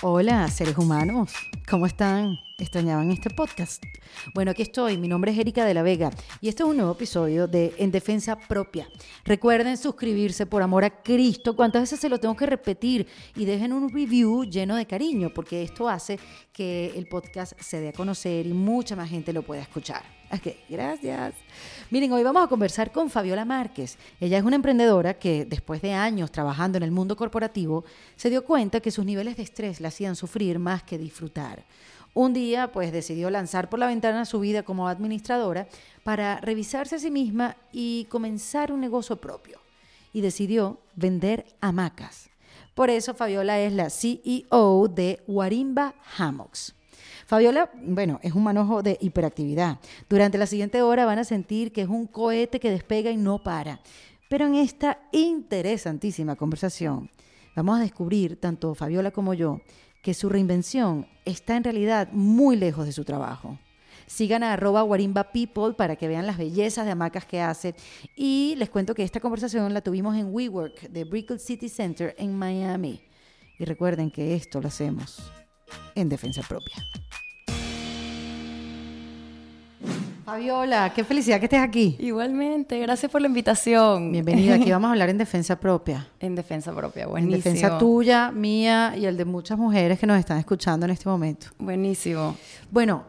Hola, seres humanos. ¿Cómo están? ¿Extrañaban este podcast? Bueno, aquí estoy. Mi nombre es Erika de la Vega y este es un nuevo episodio de En Defensa Propia. Recuerden suscribirse por amor a Cristo. ¿Cuántas veces se lo tengo que repetir? Y dejen un review lleno de cariño porque esto hace que el podcast se dé a conocer y mucha más gente lo pueda escuchar. Ok, gracias. Miren, hoy vamos a conversar con Fabiola Márquez. Ella es una emprendedora que después de años trabajando en el mundo corporativo se dio cuenta que sus niveles de estrés la hacían sufrir más que disfrutar. Un día, pues decidió lanzar por la ventana su vida como administradora para revisarse a sí misma y comenzar un negocio propio. Y decidió vender hamacas. Por eso Fabiola es la CEO de Warimba Hammocks. Fabiola, bueno, es un manojo de hiperactividad. Durante la siguiente hora van a sentir que es un cohete que despega y no para. Pero en esta interesantísima conversación vamos a descubrir, tanto Fabiola como yo, que su reinvención está en realidad muy lejos de su trabajo. Sigan a arroba Warimba People para que vean las bellezas de hamacas que hace. Y les cuento que esta conversación la tuvimos en WeWork de Brickell City Center en Miami. Y recuerden que esto lo hacemos en defensa propia. Fabiola, qué felicidad que estés aquí. Igualmente, gracias por la invitación. Bienvenida, aquí vamos a hablar en defensa propia. En defensa propia, buenísimo. En defensa tuya, mía y el de muchas mujeres que nos están escuchando en este momento. Buenísimo. Bueno,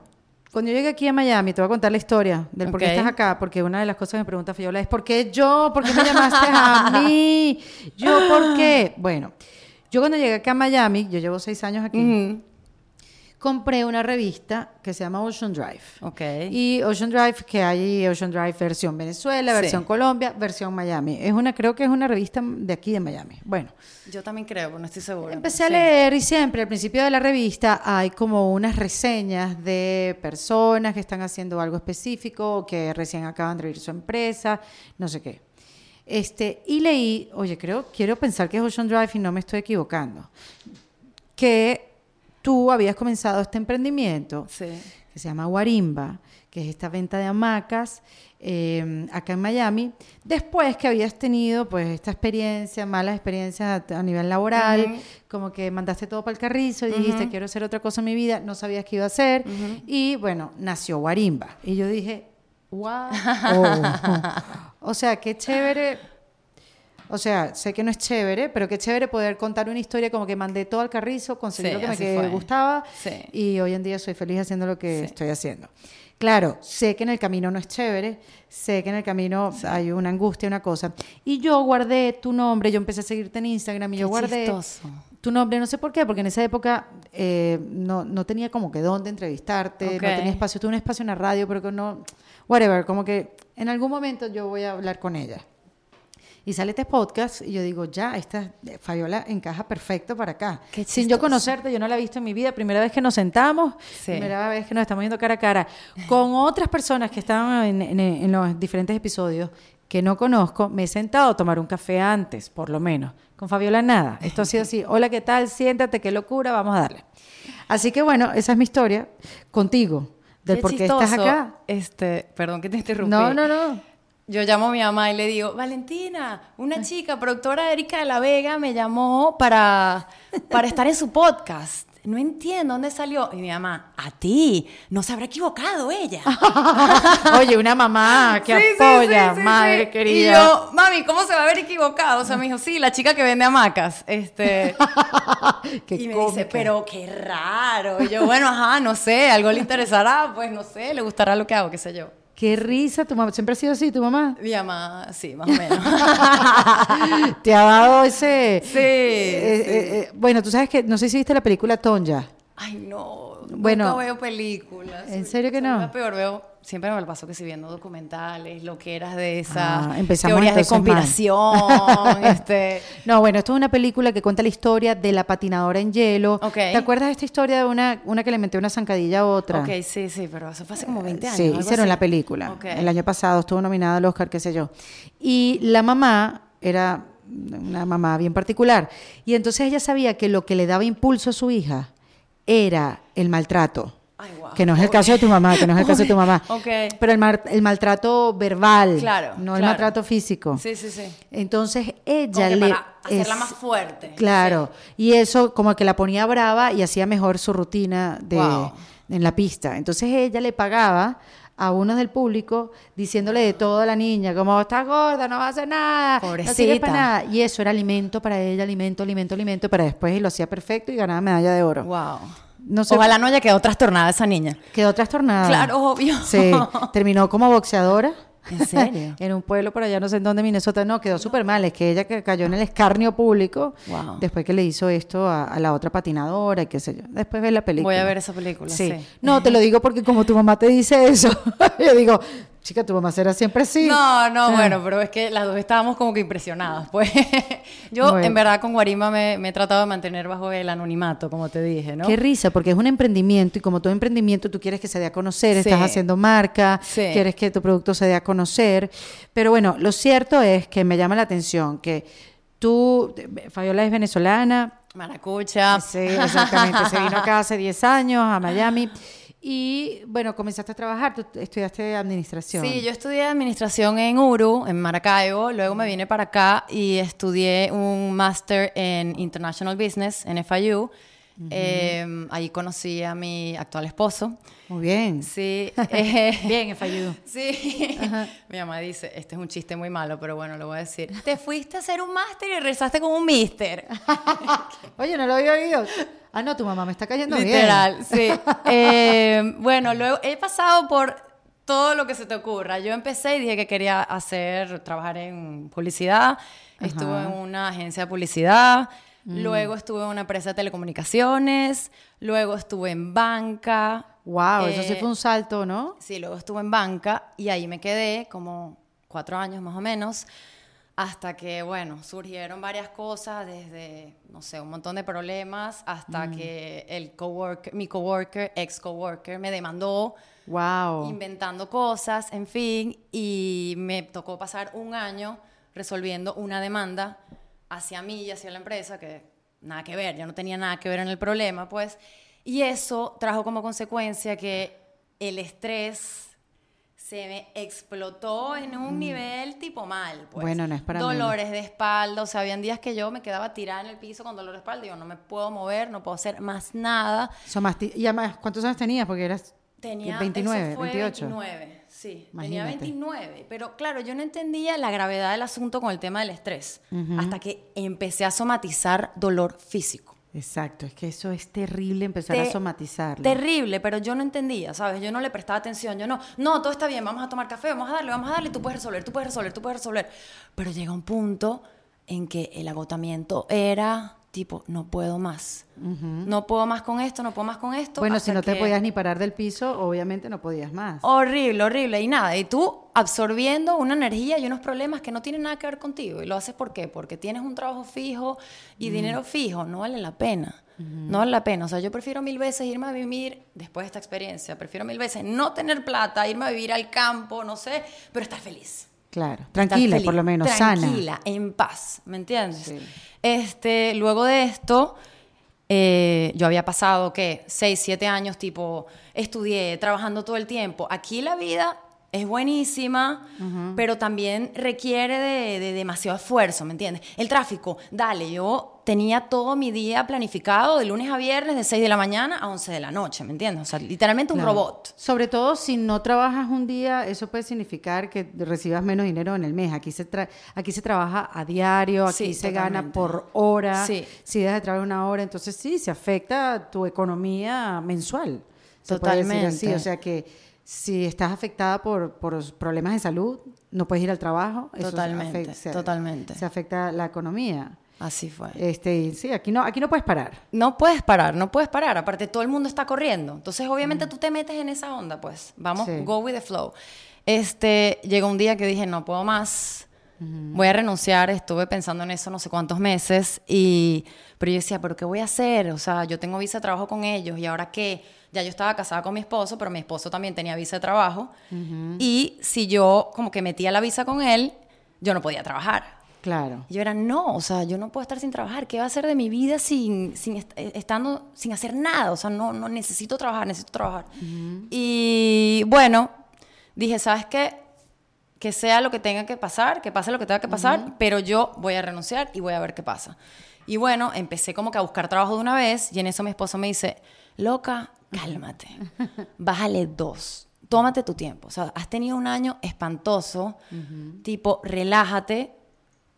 cuando yo llegué aquí a Miami, te voy a contar la historia del por qué estás acá, porque una de las cosas que me pregunta Fabiola es ¿por qué yo? ¿Por qué me llamaste a mí? ¿Yo por qué? Bueno, yo cuando llegué acá a Miami, yo llevo seis años aquí, compré una revista que se llama Ocean Drive. Ok. Y Ocean Drive, que hay Ocean Drive versión Venezuela, versión Sí. Colombia, versión Miami. Es una, creo que es una revista de aquí de Miami. Bueno, Yo también creo, no estoy segura. empecé a leer y siempre al principio de la revista hay como unas reseñas de personas que están haciendo algo específico, o que recién acaban de abrir su empresa, no sé qué. Este, y leí, oye, creo, quiero pensar que es Ocean Drive y no me estoy equivocando, que tú habías comenzado este emprendimiento Sí. que se llama Warimba, que es esta venta de hamacas eh, acá en Miami, después que habías tenido pues esta experiencia, malas experiencias a, a nivel laboral, como que mandaste todo para el carrizo y dijiste quiero hacer otra cosa en mi vida, no sabías qué iba a hacer y bueno, nació Warimba y yo dije, wow, o sea, qué chévere. O sea, sé que no es chévere, pero qué chévere poder contar una historia como que mandé todo al carrizo, conseguí Sí, lo que me que gustaba Sí. y hoy en día soy feliz haciendo lo que Sí. estoy haciendo. Claro, sé que en el camino no es chévere, sé que en el camino hay una angustia, una cosa. Y yo guardé tu nombre, yo empecé a seguirte en Instagram y Qué yo guardé chistoso. tu nombre, no sé por qué, porque en esa época eh, no, no tenía como que dónde entrevistarte, Ok. no tenía espacio, tuve un espacio en la radio, pero que no, whatever, como que en algún momento yo voy a hablar con ella. Y sale este podcast y yo digo, ya, esta Fabiola encaja perfecto para acá. Sin yo conocerte, yo no la he visto en mi vida, primera vez que nos sentamos, Sí. primera vez que nos estamos viendo cara a cara, con otras personas que estaban en, en- en los diferentes episodios que no conozco, me he sentado a tomar un café antes, por lo menos. Con Fabiola nada. Esto ha sido así, hola, ¿qué tal? Siéntate, qué locura, vamos a darle. Así que bueno, esa es mi historia contigo, del Qué por qué estás chistoso. acá. Este, perdón que te interrumpí. No, no, no. Yo llamo a mi mamá y le digo, Valentina, una chica, productora Erika de la Vega, me llamó para, para estar en su podcast. No entiendo dónde salió. Y mi mamá, a ti, no se habrá equivocado ella. Oye, una mamá que Sí, apoya, sí, sí, madre querida. Y yo, mami, ¿cómo se va a haber equivocado? O sea, me dijo, sí, la chica que vende hamacas. Este, Qué y me cómica. dice, pero qué raro. Y yo, bueno, ajá, no sé, algo le interesará, pues no sé, le gustará lo que hago, qué sé yo. Qué risa, tu mamá. Siempre ha sido así, tu mamá. Mi mamá, sí, más o menos. Te ha dado ese. Sí, eh, sí. eh, eh, bueno, tú sabes que, no sé si viste la película Tonja. Ay, no. Bueno, nunca veo películas. ¿en serio que no? peor, veo. Siempre me lo paso que si viendo documentales, lo que eras de esas Ah, empezamos teorías de conspiración, este. No, bueno, esto es una película que cuenta la historia de la patinadora en hielo. Ok. ¿Te acuerdas de esta historia de una, una que le metió una zancadilla a otra? Ok, sí, sí, pero eso fue hace como 20 años. Sí, hicieron así. la película. Ok. El año pasado estuvo nominada al Oscar, qué sé yo. Y la mamá era una mamá bien particular. Y entonces ella sabía que lo que le daba impulso a su hija era el maltrato. Ay, guau. Que no es el caso de tu mamá, que no es el caso de tu mamá. Pero el, mar- el maltrato verbal, Claro, no el maltrato físico. Sí, sí, sí. Entonces ella le para hacerla es- más fuerte. Claro, y eso como que la ponía brava y hacía mejor su rutina de Wow. en la pista. Entonces ella le pagaba a unos del público diciéndole de todo a la niña, como estás gorda, no vas a hacer nada, no sirves Pobrecita. para nada. Y eso era alimento para ella, alimento, alimento, alimento, para después y lo hacía perfecto y ganaba medalla de oro. Wow. No sé, Ojalá no haya quedado trastornada esa niña. quedó trastornada. Claro, obvio. Sí, terminó como boxeadora. ¿En serio? en un pueblo por allá, no sé en dónde, Minnesota. No, quedó súper mal. Es que ella que cayó en el escarnio público Wow. después que le hizo esto a, a la otra patinadora y qué sé yo. Después ve la película. Voy a ver esa película, sí. No, te lo digo porque como tu mamá te dice eso, yo digo, chica, tu mamá será siempre así. No, no, Ah. bueno, pero es que las dos estábamos como que impresionadas. Pues yo, Bueno. en verdad, con Guarima me, me he tratado de mantener bajo el anonimato, como te dije, ¿no? Qué risa, porque es un emprendimiento y como todo emprendimiento tú quieres que se dé a conocer, Sí. estás haciendo marca, Sí. quieres que tu producto se dé a conocer. Pero bueno, lo cierto es que me llama la atención que tú, Fabiola es venezolana, Maracucha. Sí, exactamente. Se vino acá hace 10 años a Miami y bueno, comenzaste a trabajar, tú estudiaste administración. Sí, yo estudié administración en Uru, en Maracaibo, luego me vine para acá y estudié un máster en International Business en FIU. Eh, ahí conocí a mi actual esposo. Muy bien. Sí. eh, Bien, fallido. Sí. Mi mamá dice, este es un chiste muy malo, pero bueno, lo voy a decir. Te fuiste a hacer un máster y regresaste con un mister. Oye, no lo había oído. Ah, no, tu mamá me está cayendo Literal, sí. Eh, bueno, luego he pasado por todo lo que se te ocurra. Yo empecé y dije que quería hacer, trabajar en publicidad. Estuve en una agencia de publicidad. Luego estuve en una empresa de telecomunicaciones. Luego estuve en banca. Wow, eso sí Eh, fue un salto, ¿no? Sí, luego estuve en banca y ahí me quedé como cuatro años más o menos, hasta que, bueno, surgieron varias cosas, desde, no sé, un montón de problemas, hasta que el coworker, mi coworker, ex coworker, me demandó Wow. inventando cosas, en fin, y me tocó pasar un año resolviendo una demanda hacia mí y hacia la empresa que nada que ver, yo no tenía nada que ver en el problema, pues, y eso trajo como consecuencia que el estrés se me explotó en un nivel tipo mal, pues. Bueno, no es para Dolores de espalda, o sea, habían días que yo me quedaba tirada en el piso con dolor de espalda, digo, no me puedo mover, no puedo hacer más nada. Son más y además, ¿cuántos años tenías? Porque eras Tenía 29, eso fue 28. 29, sí. Tenía Imagínate. 29. Pero claro, yo no entendía la gravedad del asunto con el tema del estrés. Hasta que empecé a somatizar dolor físico. Exacto, es que eso es terrible empezar a somatizarlo. Terrible, pero yo no entendía, ¿sabes? Yo no le prestaba atención. Yo no, no, todo está bien, vamos a tomar café, vamos a darle, vamos a darle, tú puedes resolver, tú puedes resolver, tú puedes resolver. Pero llega un punto en que el agotamiento era tipo, no puedo más. No puedo más con esto, no puedo más con esto. Bueno, si no te que- podías ni parar del piso, obviamente no podías más. Horrible, horrible. Y nada, y tú absorbiendo una energía y unos problemas que no tienen nada que ver contigo. ¿Y lo haces por qué? Porque tienes un trabajo fijo y dinero fijo. No vale la pena. No vale la pena. O sea, yo prefiero mil veces irme a vivir, después de esta experiencia, prefiero mil veces no tener plata, irme a vivir al campo, no sé, pero estar feliz. Claro, tranquila, feliz, por lo menos, sana. Tranquila, en paz, ¿me entiendes? Sí. Este, luego de esto, eh, yo había pasado, ¿qué? Seis, siete años, tipo, estudié, trabajando todo el tiempo. Aquí la vida es buenísima, pero también requiere de, de demasiado esfuerzo, ¿me entiendes? El tráfico, dale, yo tenía todo mi día planificado de lunes a viernes, de 6 de la mañana a 11 de la noche, ¿me entiendes? O sea, literalmente un Claro. robot. Sobre todo si no trabajas un día, eso puede significar que recibas menos dinero en el mes. Aquí se tra- aquí se trabaja a diario, aquí Sí, se gana totalmente. por hora. Sí. Si dejas de trabajar una hora, entonces sí, se afecta tu economía mensual. Se así. Totalmente. O sea que si estás afectada por, por problemas de salud, no puedes ir al trabajo. eso se Totalmente, afecta- se- totalmente. Se afecta la economía. Así fue. Este, sí, aquí no, aquí no puedes parar. No puedes parar, no puedes parar. Aparte, todo el mundo está corriendo. Entonces, obviamente, tú te metes en esa onda, pues. Vamos, Sí. go with the flow. Este, llegó un día que dije, no puedo más. Voy a renunciar. Estuve pensando en eso no sé cuántos meses. Y, pero yo decía, ¿pero qué voy a hacer? O sea, yo tengo visa de trabajo con ellos. ¿Y ahora qué? Ya yo estaba casada con mi esposo, pero mi esposo también tenía visa de trabajo. Y si yo como que metía la visa con él, yo no podía trabajar. Claro. Y yo era, no, o sea, yo no puedo estar sin trabajar. ¿Qué va a hacer de mi vida sin, sin eh, estando, sin hacer nada? O sea, no, no necesito trabajar, necesito trabajar. Y bueno, dije, ¿sabes qué? Que sea lo que tenga que pasar, que pase lo que tenga que pasar, pero yo voy a renunciar y voy a ver qué pasa. Y bueno, empecé como que a buscar trabajo de una vez y en eso mi esposo me dice, loca, cálmate, bájale dos, tómate tu tiempo. O sea, has tenido un año espantoso, tipo, relájate,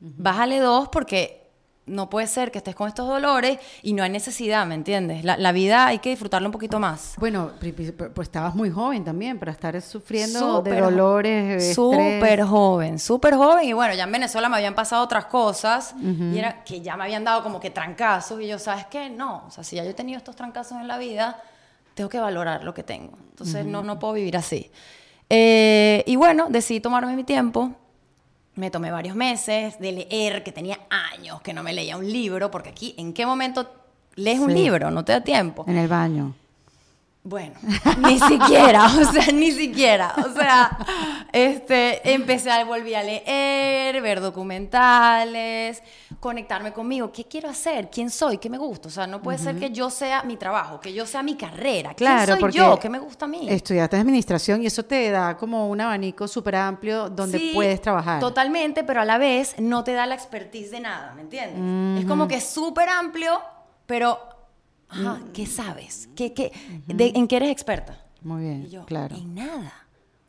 bájale dos porque no puede ser que estés con estos dolores y no hay necesidad, ¿me entiendes? La, la vida hay que disfrutarla un poquito más. Bueno, pues estabas muy joven también para estar sufriendo de dolores. Súper joven, súper joven. Y bueno, ya en Venezuela me habían pasado otras cosas y era que ya me habían dado como que trancazos. Y yo, ¿sabes qué? No, o sea, si ya yo he tenido estos trancazos en la vida, tengo que valorar lo que tengo. Entonces no, no puedo vivir así. Eh, y bueno, decidí tomarme mi tiempo. Me tomé varios meses de leer, que tenía años que no me leía un libro, porque aquí, ¿en qué momento lees un libro? No te da tiempo. En el baño. Bueno, ni siquiera, o sea, ni siquiera. O sea, este, empecé a, volví a leer, ver documentales, conectarme conmigo. ¿Qué quiero hacer? ¿Quién soy? ¿Qué me gusta? O sea, no puede ser que yo sea mi trabajo, que yo sea mi carrera. ¿Quién Claro, soy porque yo? ¿Qué me gusta a mí? Estudiaste administración y eso te da como un abanico súper amplio donde Sí, puedes trabajar. Totalmente, pero a la vez no te da la expertise de nada, ¿me entiendes? Es como que súper amplio, pero, ajá, ¿qué sabes? ¿Qué, qué, de- ¿En qué eres experta? Muy bien, Y yo, claro, en nada.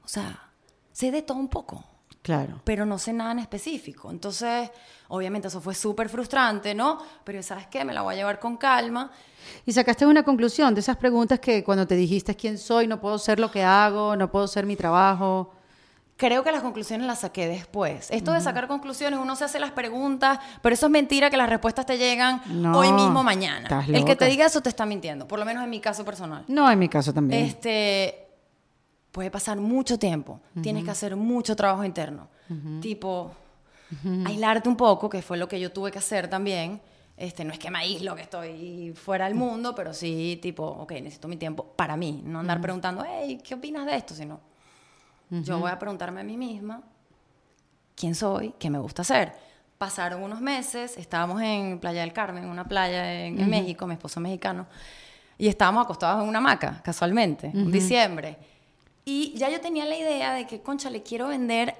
O sea, sé de todo un poco, claro. pero no sé nada en específico. Entonces, obviamente eso fue súper frustrante, ¿no? Pero ¿sabes qué? Me la voy a llevar con calma. Y sacaste una conclusión de esas preguntas que cuando te dijiste quién soy, no puedo ser lo que hago, no puedo ser mi trabajo. Creo que las conclusiones las saqué después. Esto de sacar conclusiones, uno se hace las preguntas, pero eso es mentira que las respuestas te llegan No, hoy mismo, mañana. estás El que te loca. diga eso te está mintiendo, por lo menos en mi caso personal. No, en mi caso también. Este puede pasar mucho tiempo, tienes que hacer mucho trabajo interno, tipo aislarte un poco, que fue lo que yo tuve que hacer también. Este, no es que me aíslo, que estoy fuera del mundo, pero sí, tipo, ok, necesito mi tiempo para mí, no andar preguntando, hey, ¿qué opinas de esto? Sino, yo voy a preguntarme a mí misma quién soy, qué me gusta hacer. Pasaron unos meses, estábamos en Playa del Carmen, una playa en, en México, mi esposo es mexicano, y estábamos acostados en una hamaca, casualmente, en diciembre. Y ya yo tenía la idea de que, concha, le quiero vender,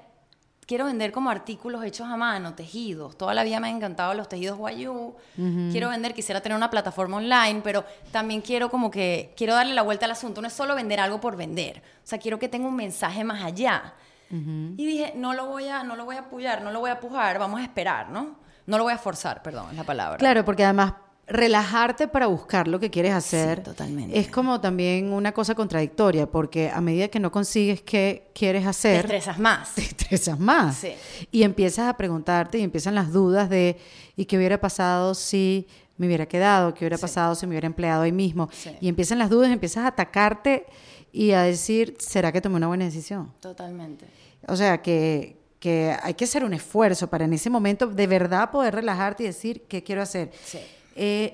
quiero vender como artículos hechos a mano, tejidos. Toda la vida me han encantado los tejidos guayú. Quiero vender, quisiera tener una plataforma online, pero también quiero como que, quiero darle la vuelta al asunto. No es solo vender algo por vender. O sea, quiero que tenga un mensaje más allá. Y dije, no lo voy a, no lo voy a apoyar, no lo voy a pujar, vamos a esperar, ¿no? No lo voy a forzar, perdón, es la palabra. Claro, porque además relajarte para buscar lo que quieres hacer totalmente. es como también una cosa contradictoria, porque a medida que no consigues qué quieres Te hacer, estresas más. te estresas más. Sí. Y empiezas a preguntarte y empiezan las dudas de ¿y qué hubiera pasado si me hubiera quedado? ¿Qué hubiera pasado si me hubiera empleado ahí mismo? Y empiezan las dudas, empiezas a atacarte y a decir, ¿será que tomé una buena decisión? Totalmente. O sea, que, que hay que hacer un esfuerzo para en ese momento de verdad poder relajarte y decir, ¿qué quiero hacer? Sí. Eh,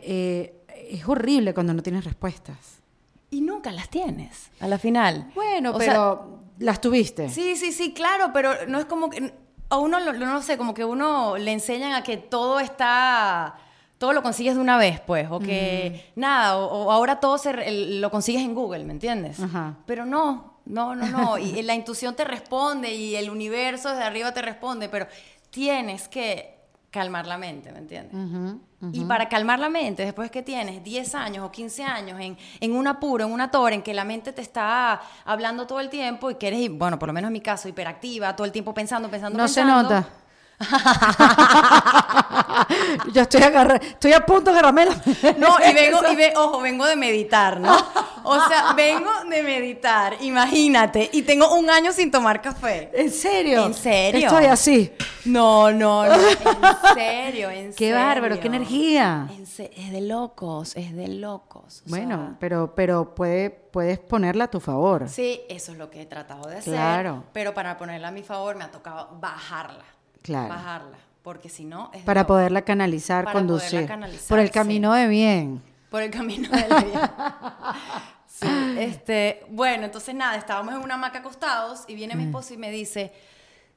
eh, es horrible cuando no tienes respuestas. Y nunca las tienes, a la final. Bueno, O sea, pero las tuviste. Sí, sí, sí, claro, pero no es como que a uno lo- no sé, como que uno le enseñan a que todo está todo lo consigues de una vez, pues, o que nada, o, o ahora todo se, el- lo consigues en Google, ¿me entiendes? Ajá. Pero no, no, no, no, y la intuición te responde y el universo desde arriba te responde, pero tienes que calmar la mente, ¿me entiendes? Y para calmar la mente, después que tienes 10 años o 15 años en, en un apuro, en una torre, en que la mente te está hablando todo el tiempo y que eres, bueno, por lo menos en mi caso, hiperactiva, todo el tiempo pensando, pensando, No se pensando. nota. Yo estoy agarra- estoy a punto de agarrarme la... No, y vengo, y ve, ojo, vengo de meditar, ¿no? O sea, vengo de meditar, imagínate, y tengo un año sin tomar café. ¿En serio? ¿En serio? Estoy así. No, no, no, en serio, en Qué serio. bárbaro, qué energía. En es de locos, es de locos. o Bueno, sea, pero, pero puede, puedes ponerla a tu favor. Sí, eso es lo que he tratado de hacer. Claro. Pero para ponerla a mi favor me ha tocado bajarla. Claro. Bajarla. Porque si no. Es Para poderla canalizar, Para poderla conducir. canalizar, por el sí. camino de bien. Por el camino de vida. Sí, este, bueno, entonces nada, estábamos en una hamaca acostados y viene mi esposo y me dice,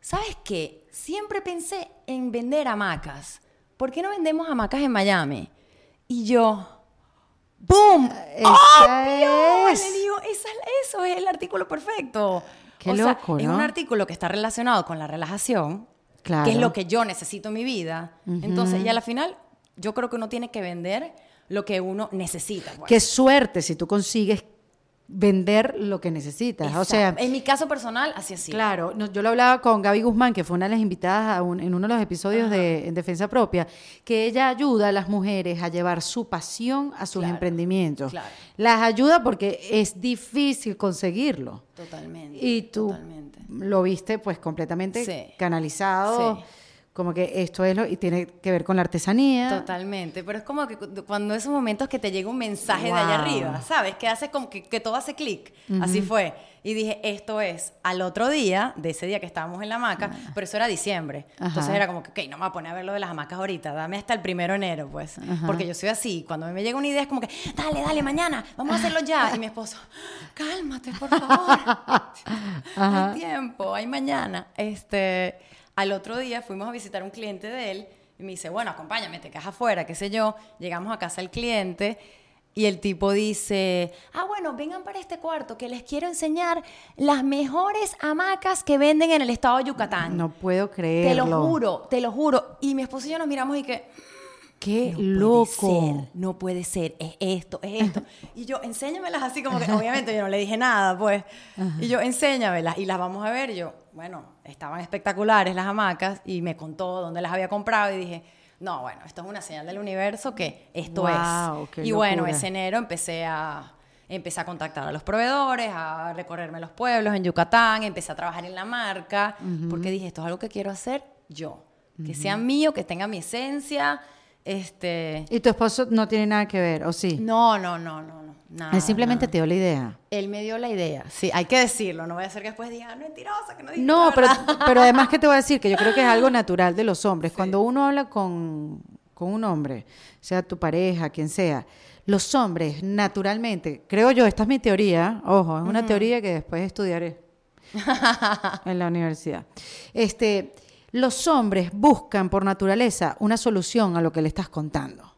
¿sabes qué? Siempre pensé en vender hamacas. ¿Por qué no vendemos hamacas en Miami? Y yo, ¡boom! ¡Obvio! es. Le digo, "Esa es- eso es el artículo perfecto. Qué o sea, loco, es ¿no? un artículo que está relacionado con la relajación, Claro. que es lo que yo necesito en mi vida. Entonces, y a la final, yo creo que uno tiene que vender lo que uno necesita. pues. Qué suerte si tú consigues vender lo que necesitas. O sea, en mi caso personal, así así. Claro, no, yo lo hablaba con Gaby Guzmán, que fue una de las invitadas a un- en uno de los episodios de En Defensa Propia, que ella ayuda a las mujeres a llevar su pasión a sus Claro, emprendimientos. claro. Las ayuda porque es difícil conseguirlo. Totalmente. Y tú Totalmente. lo viste pues completamente Sí. canalizado, Sí. Como que esto es lo, y tiene que ver con la artesanía. Totalmente, pero es como que cu- cuando esos momentos que te llega un mensaje de allá Wow. arriba, ¿sabes? Que hace como que, que todo hace clic. Así fue. Y dije, esto es al otro día, de ese día que estábamos en la hamaca, pero eso era diciembre. Entonces Ajá. era como que, ok, no me voy a poner a ver lo de las hamacas ahorita, dame hasta el primero de enero, pues. Porque yo soy así, cuando me llega una idea es como que, dale, dale, mañana, vamos a hacerlo ya. Y mi esposo, cálmate, por favor. hay tiempo, hay mañana. Este, al otro día fuimos a visitar a un cliente de él y me dice, bueno, acompáñame, te quedas afuera, qué sé yo. Llegamos a casa del cliente y el tipo dice, ah, bueno, vengan para este cuarto que les quiero enseñar las mejores hamacas que venden en el estado de Yucatán. No puedo te creerlo. lo juro, te lo juro. Y mi esposo y yo nos miramos y que... Qué No puede loco. ser, no puede ser, es esto, es esto. Y yo, enséñamelas así como que, obviamente yo no le dije nada, pues. Y yo, enséñamelas y las vamos a ver. Y yo, bueno, estaban espectaculares las hamacas y me contó dónde las había comprado y dije, no, bueno, esto es una señal del universo que esto es. Y bueno, locura. ese enero empecé a... Empecé a contactar a los proveedores, a recorrerme los pueblos en Yucatán, empecé a trabajar en la marca, porque dije, esto es algo que quiero hacer yo. Que sea mío, que tenga mi esencia, este... Y tu esposo no tiene nada que ver, ¿o sí? No, no, no, no, no. Nada, Él simplemente nada. te dio la idea. Él me dio la idea. Sí, hay que decirlo. No voy a hacer que después diga, "Ah, mentirosa, que no dije No, pero, verdad". pero además que te voy a decir que yo creo que es algo natural de los hombres. Cuando uno habla con, con un hombre, sea tu pareja, quien sea, los hombres naturalmente, creo yo, esta es mi teoría, ojo, es una teoría que después estudiaré en la universidad. Este, los hombres buscan por naturaleza una solución a lo que le estás contando.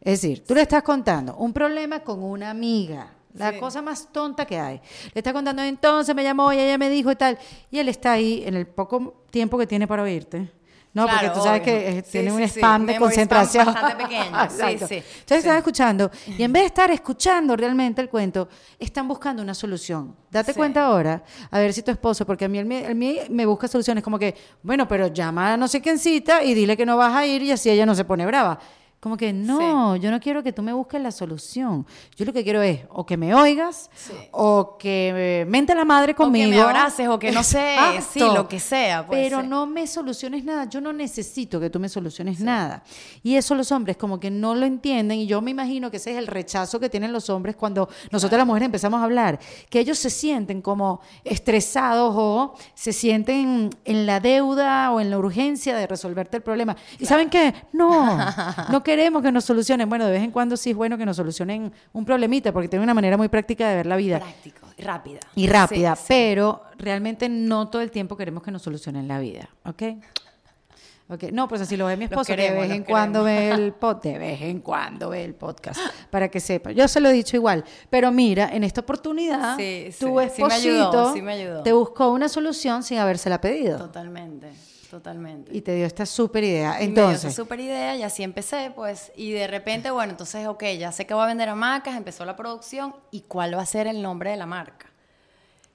Es decir, tú le estás contando un problema con una amiga, la Sí. cosa más tonta que hay. Le estás contando, entonces me llamó y ella me dijo y tal. Y él está ahí en el poco tiempo que tiene para oírte. No, Claro, porque tú sabes obvio. que eh, Sí, tiene un sí, sí. spam de Memory spam concentración. bastante pequeño. Sí, Exacto. sí. Entonces Sí. están escuchando y en vez de estar escuchando realmente el cuento, están buscando una solución. Date Sí. cuenta ahora, a ver si tu esposo, porque a mí me- me busca soluciones como que, bueno, pero llama a no sé quién cita y dile que no vas a ir y así ella no se pone brava. Como que no, yo no quiero que tú me busques la solución. Yo lo que quiero es o que me oigas Sí. o que mente la madre conmigo. O que me abraces o que no sé, sí, lo que sea. puede Pero ser. no me soluciones nada. Yo no necesito que tú me soluciones nada. Y eso los hombres como que no lo entienden. Y yo me imagino que ese es el rechazo que tienen los hombres cuando nosotros las mujeres empezamos a hablar. Que ellos se sienten como estresados o se sienten en la deuda o en la urgencia de resolverte el problema. ¿Y saben qué? No, no queremos que nos solucionen. Bueno, de vez en cuando sí es bueno que nos solucionen un problemita porque tiene una manera muy práctica de ver la vida Práctico y rápida. y rápida, Sí, sí. pero realmente no todo el tiempo queremos que nos solucionen la vida, ¿ok? Ok, no, pues así lo ve mi esposo, que de queremos, vez en cuando ve el pod, de vez en cuando ve el podcast, para que sepa. Yo se lo he dicho igual, pero mira, en esta oportunidad, Sí, tu sí me esposito ayudó, sí me ayudó. te buscó una solución sin habérsela pedido Totalmente, totalmente. y te dio esta súper idea. Y me dio esa Entonces, super idea y así empecé, pues. Y de repente, bueno, entonces, ok, ya sé que voy a vender hamacas, empezó la producción. ¿Y cuál va a ser el nombre de la marca?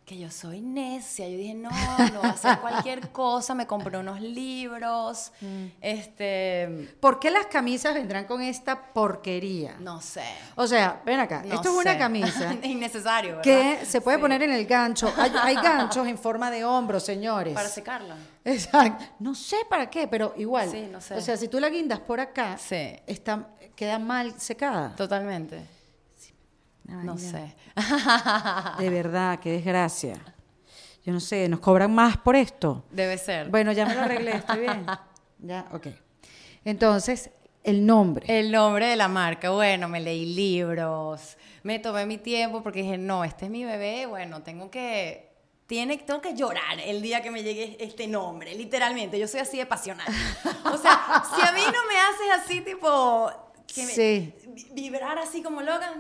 Que yo soy necia. Yo dije, no, no va a ser cualquier cosa. Me compré unos libros. Mm. Este. ¿por qué las camisas vendrán con esta porquería? No sé. O sea, ven acá, no esto es una sé. camisa Innecesario, ¿verdad? que se puede Sí. poner en el gancho. Hay, hay ganchos en forma de hombro, señores. Para secarla. Exacto. No sé para qué, pero igual. Sí, no sé. O sea, si tú la guindas por acá, Sí. está, queda mal secada. Totalmente. Ay, No ya. sé. De verdad, qué desgracia. Yo no sé, ¿nos cobran más por esto? Debe ser. Bueno, ya me lo arreglé, estoy bien. Ya, ok. Entonces, el nombre. El nombre de la marca, bueno, me leí libros, me tomé mi tiempo porque dije, no, este es mi bebé, bueno, tengo que tiene, tengo que llorar el día que me llegue este nombre, literalmente. Yo soy así de pasional. O sea, si a mí no me haces así, tipo, que Sí. vi- vibrar así como loca.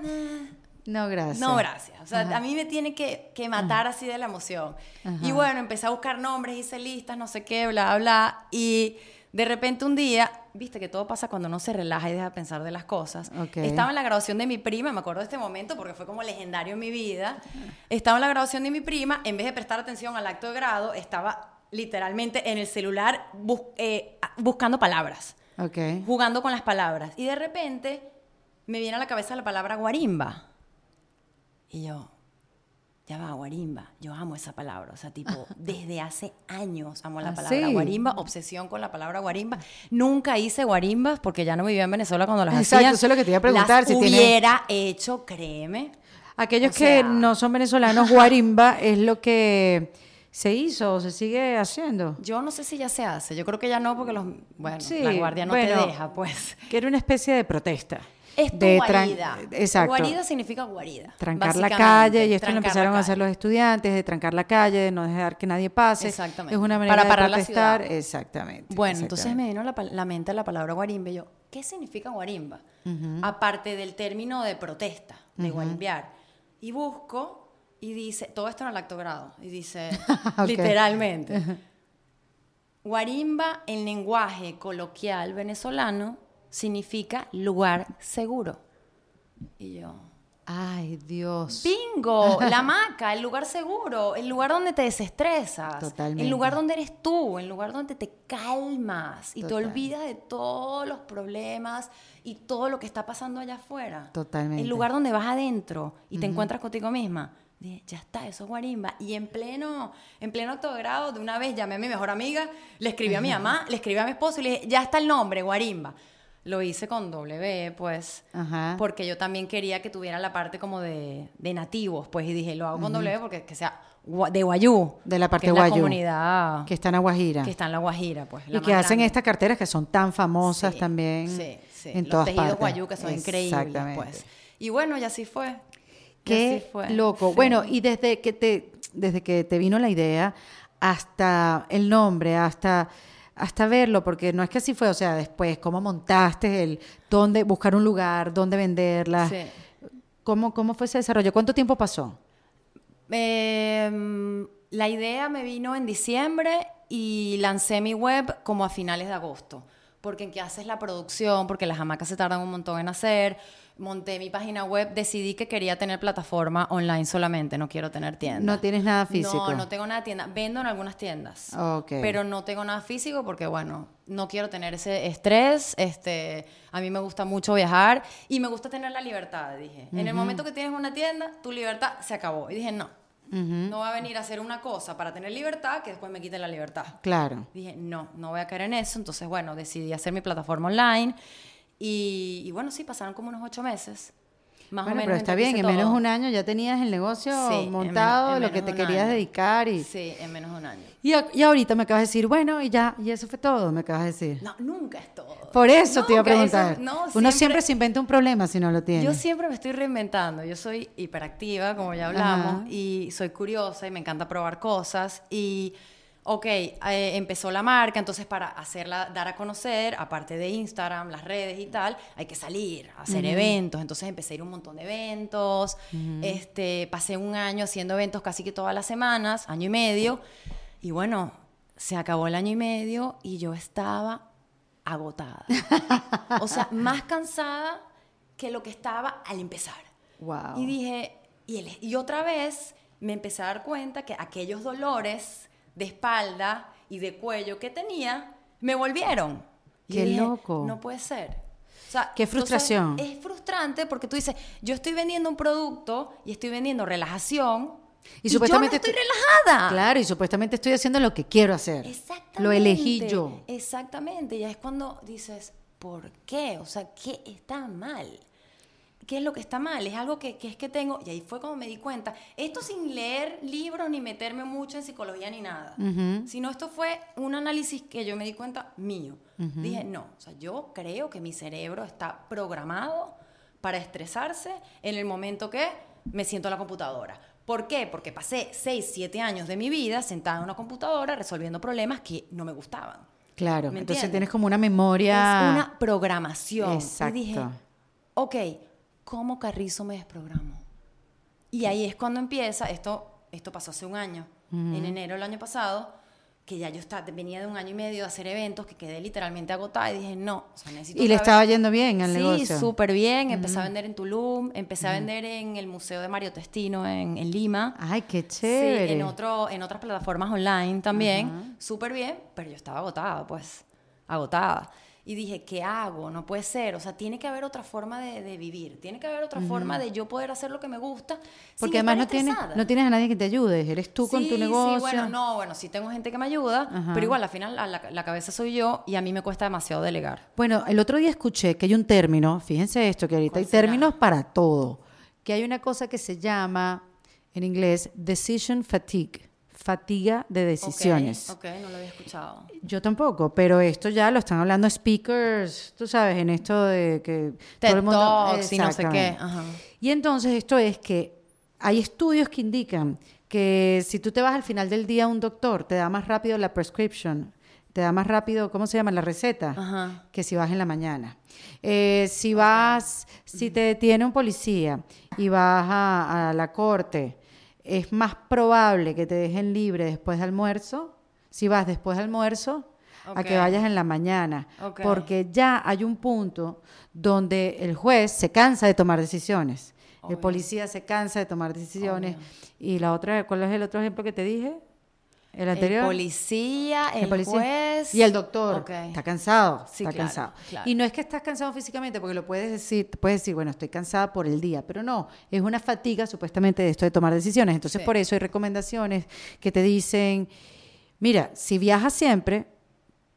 No, gracias. no, gracias. O sea, Ajá. a mí me tiene que, que matar así de la emoción. Y bueno, empecé a buscar nombres, hice listas, no sé qué, bla, bla. Y de repente un día, viste que todo pasa cuando uno se relaja y deja de pensar de las cosas. Ok. Estaba en la graduación de mi prima, me acuerdo de este momento porque fue como legendario en mi vida. Estaba en la graduación de mi prima, en vez de prestar atención al acto de grado, estaba literalmente en el celular bus- eh, buscando palabras Ok. jugando con las palabras. Y de repente me viene a la cabeza la palabra guarimba. Y yo, ya va, guarimba. Yo amo esa palabra. O sea, tipo, desde hace años amo la ¿Ah, palabra sí? guarimba, obsesión con la palabra guarimba. Nunca hice guarimbas porque ya no vivía en Venezuela cuando las Exacto, eso es lo que te iba a preguntar, Las si tiene- hubiera hecho, créeme. Aquellos O que no son venezolanos, guarimba es lo que se hizo o se sigue haciendo. Yo no sé si ya se hace. Yo creo que ya no porque los, bueno, Sí, la guardia no bueno, te deja, pues. Que era una especie de protesta. Es tu de guarida. Exacto. Guarida significa guarida. trancar la calle y esto lo la empezaron a hacer los estudiantes de trancar la calle de no dejar que nadie pase Exactamente. es una manera Para de parar la protestar ciudad. exactamente Bueno, entonces exactamente. me vino la, la mente la palabra guarimba y yo, ¿qué significa guarimba? Aparte del término de protesta, de guarimbear. Y busco y dice, todo esto en el acto grado, y dice, literalmente, guarimba en lenguaje coloquial venezolano significa lugar seguro. Y yo, ay Dios Bingo, la hamaca, el lugar seguro, el lugar donde te desestresas, Totalmente. el lugar donde eres tú, el lugar donde te calmas y Total. te olvidas de todos los problemas y todo lo que está pasando allá afuera. Totalmente. El lugar donde vas adentro y te encuentras contigo misma. Dije, ya está, eso es guarimba. Y en pleno, en pleno acto de grado, de una vez llamé a mi mejor amiga, le escribí a mi mamá, le escribí a mi esposo y le dije, ya está el nombre, guarimba. Lo hice con W, pues, Ajá. porque yo también quería que tuviera la parte como de, de nativos, pues, y dije, lo hago con W porque que sea de Guayú. De la parte que es Guayú. la comunidad que está en Aguajira que está en la Guajira, pues. la y que hacen estas carteras que son tan famosas Sí, también Sí, sí. en Los todas tejidos partes Guayú que son increíbles, pues. Y bueno, y así fue. Qué así fue. loco. Sí. Bueno, y desde que te desde que te vino la idea hasta el nombre, hasta hasta verlo, porque no es que así fue, o sea, después cómo montaste el dónde buscar un lugar, dónde venderla, Sí. cómo cómo fue ese desarrollo, cuánto tiempo pasó. Em, la idea me vino en diciembre y lancé mi web como a finales de agosto. Porque en que haces la producción, porque las hamacas se tardan un montón en hacer. Monté mi página web, decidí que quería tener plataforma online solamente, no quiero tener tienda. No tienes nada físico. No, no tengo nada de tienda. Vendo en algunas tiendas. Ok. Pero no tengo nada físico porque, bueno, no quiero tener ese estrés. Este, a mí me gusta mucho viajar y me gusta tener la libertad, dije. En el momento que tienes una tienda, tu libertad se acabó. Y dije, no. No va a venir a hacer una cosa para tener libertad que después me quite la libertad. Claro. Dije, no, no voy a caer en eso. Entonces, bueno, decidí hacer mi plataforma online. Y, y bueno, sí, pasaron como unos ocho meses. Más bueno, o menos. pero está bien, en menos todo. de un año ya tenías el negocio Sí, en montado, menos- en lo que menos te querías año. dedicar y, Sí, en menos de un año. y, y ahorita me acabas de decir, bueno, y ya, y eso fue todo, me acabas de decir. No, nunca es todo. Por eso te iba a Nunca, eso- preguntar. no, Uno siempre se inventa un problema si no lo tiene. Yo siempre me estoy reinventando. Yo soy hiperactiva, como ya hablamos, Ajá. y soy curiosa y me encanta probar cosas. Y, ok, eh, empezó la marca, entonces para hacerla, dar a conocer, aparte de Instagram, las redes y tal, hay que salir, hacer eventos. Entonces empecé a ir a un montón de eventos. este, pasé un año haciendo eventos casi que todas las semanas, año y medio. Y bueno, se acabó el año y medio y yo estaba agotada. o sea, más cansada que lo que estaba al empezar. Wow. Y dije, y, el- y otra vez me empecé a dar cuenta que aquellos dolores de espalda y de cuello que tenía me volvieron. Y Qué dije, loco. No puede ser. O sea, Qué entonces, frustración. es frustrante porque tú dices, yo estoy vendiendo un producto y estoy vendiendo relajación. Y Y, supuestamente yo no estoy relajada. Claro, y supuestamente estoy haciendo lo que quiero hacer. Exactamente. Lo elegí yo. Exactamente. Y es cuando dices, ¿por qué? O sea, ¿qué está mal? ¿Qué es lo que está mal? Es algo que, que es que tengo. Y ahí fue como me di cuenta. Esto sin leer libros ni meterme mucho en psicología ni nada. Sino esto fue un análisis que yo me di cuenta mío. Dije, no, o sea, yo creo que mi cerebro está programado para estresarse en el momento que me siento en la computadora. ¿Por qué? Porque pasé 6, 7 años de mi vida sentada en una computadora resolviendo problemas que no me gustaban. Claro, ¿Me entonces tienes como una memoria. Es una programación. Exacto. Y dije, ok, ¿cómo Carrizo me desprogramo? Y ahí es cuando empieza, esto, esto pasó hace un año, en enero del año pasado, que ya yo estaba, venía de un año y medio de hacer eventos, que quedé literalmente agotada y dije, no, o sea, necesito Y le vez- estaba yendo bien al sí, negocio. súper bien. Empecé a vender en Tulum, empecé a vender en el Museo de Mario Testino en, en Lima. Ay, qué Sí, chévere. en, otro, en otras plataformas online también. Súper bien, pero yo estaba agotada, pues. Agotada. Y dije, ¿qué hago? No puede ser. O sea, tiene que haber otra forma de, de vivir. Tiene que haber otra forma de yo poder hacer lo que me gusta. Porque sin además no tienes, no tienes a nadie que te ayude. Eres tú con tu negocio. Sí, bueno, no, bueno, sí tengo gente que me ayuda, Ajá. pero igual al final la, la- cabeza soy yo y a mí me cuesta demasiado delegar. Bueno, el otro día escuché que hay un término, fíjense esto, que ahorita hay términos para todo, que hay una cosa que se llama, en inglés, decision fatigue, fatiga de decisiones. Ok, no lo había escuchado. Yo tampoco, pero esto ya lo están hablando speakers, tú sabes, en esto de que TED Talks y no sé qué. Ajá. Y entonces esto es que hay estudios que indican que si tú te vas al final del día a un doctor, te da más rápido la prescription, te da más rápido, ¿cómo se llama? La receta, Ajá. que si vas en la mañana. Eh, si vas, si te detiene un policía y vas a, a la corte, es más probable que te dejen libre después de almuerzo, si vas después de almuerzo, a que vayas en la mañana. Porque ya hay un punto donde el juez se cansa de tomar decisiones. El policía se cansa de tomar decisiones. Obvio. Y la otra, ¿cuál es el otro ejemplo que te dije? El anterior. El policía, el, policía. juez. Y el doctor. Está cansado. Sí, está claro, cansado. claro. Y no es que estás cansado físicamente, porque lo puedes decir, puedes decir, bueno, estoy cansada por el día, pero no, es una fatiga supuestamente de esto de tomar decisiones. Entonces, Sí. por eso hay recomendaciones que te dicen, mira, si viajas siempre,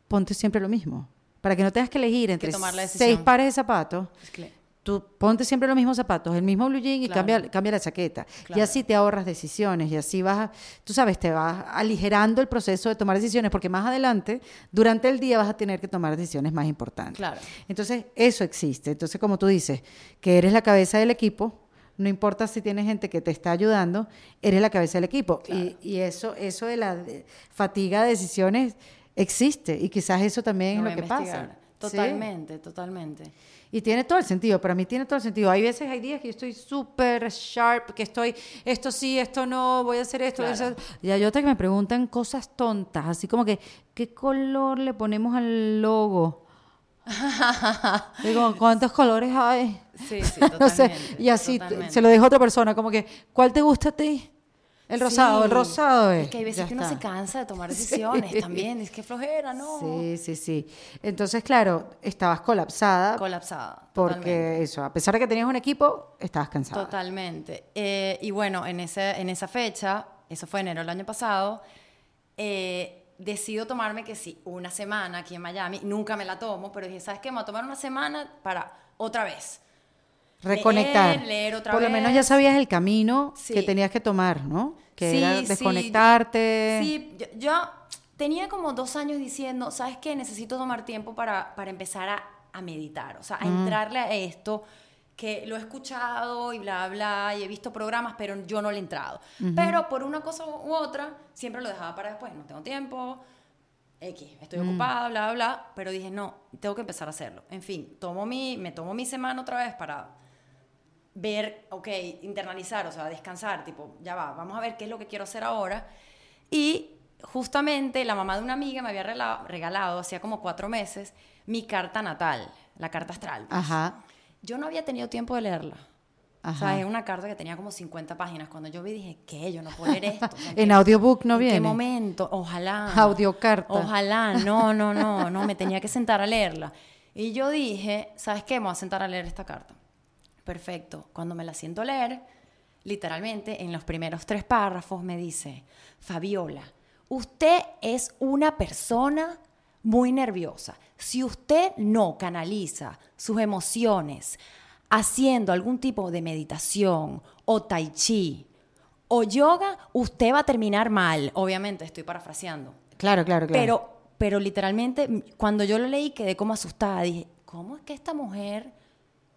ponte siempre lo mismo. Para que no tengas que elegir entre seis pares de zapatos, Es que- tú ponte siempre los mismos zapatos, el mismo blue jean y Claro. cambia, cambia la chaqueta. Y Claro. así te ahorras decisiones y así vas, tú sabes, te vas aligerando el proceso de tomar decisiones porque más adelante, durante el día vas a tener que tomar decisiones más importantes. Claro. Entonces, eso existe. Entonces, como tú dices, que eres la cabeza del equipo, no importa si tienes gente que te está ayudando, eres la cabeza del equipo. Y, y eso, eso de la fatiga de decisiones existe y quizás eso también es lo que pasa. Sí. Totalmente, totalmente. Y tiene todo el sentido, para mí tiene todo el sentido. Hay veces, hay días que yo estoy súper sharp, que estoy, esto sí, esto no, voy a hacer esto, Claro. hacer... Y hay otras que me preguntan cosas tontas, así como que, ¿qué color le ponemos al logo? Digo, ¿cuántos colores hay? Sí, sí, no totalmente. sé, y así totalmente. se lo dejo a otra persona, como que, ¿cuál te gusta a ti? El rosado, el rosado es. Es que hay veces Ya que uno se está. cansa de tomar decisiones también. Es que flojera, ¿no? Sí, sí, sí. Entonces, claro, estabas colapsada Colapsada. porque totalmente. eso, a pesar de que tenías un equipo, estabas cansada. Totalmente. Eh, y bueno, en, ese, en esa fecha, eso fue enero del año pasado, eh, decido tomarme que sí, una semana aquí en Miami. Nunca me la tomo, pero dije, ¿sabes qué? Me voy a tomar una semana para otra vez. Reconectar. Leer, leer otra Por lo vez. menos ya sabías el camino Sí. que tenías que tomar, ¿no? Que Sí, era desconectarte. Sí, yo, yo tenía como dos años diciendo, ¿sabes qué? Necesito tomar tiempo para, para empezar a, a meditar, o sea, a entrarle a esto que lo he escuchado y bla, bla, y he visto programas, pero yo no le he entrado. Pero por una cosa u otra, siempre lo dejaba para después, no tengo tiempo, X, estoy ocupada, bla, bla, bla, pero dije, no, tengo que empezar a hacerlo. En fin, tomo mi, me tomo mi semana otra vez para ver, ok, internalizar, o sea, descansar, tipo, ya va, vamos a ver qué es lo que quiero hacer ahora. Y justamente la mamá de una amiga me había regalado, regalado hacía como cuatro meses, mi carta natal, la carta astral. pues. Ajá. Yo no había tenido tiempo de leerla. O Ajá. sea, es una carta que tenía como 50 páginas. Cuando yo vi dije, ¿qué? Yo no puedo leer esto. O sea, En audiobook no ¿En viene. qué momento? Ojalá. Audiocarta. Ojalá. No, no, no, no. Me tenía que sentar a leerla. Y yo dije, ¿sabes qué? Me voy a sentar a leer esta carta. Perfecto. Cuando me la siento leer, literalmente en los primeros tres párrafos me dice, Fabiola, usted es una persona muy nerviosa. Si usted no canaliza sus emociones haciendo algún tipo de meditación o tai chi o yoga, usted va a terminar mal. Obviamente, estoy parafraseando. Claro, claro, claro. Pero, pero literalmente, cuando yo lo leí, quedé como asustada. Dije, ¿cómo es que esta mujer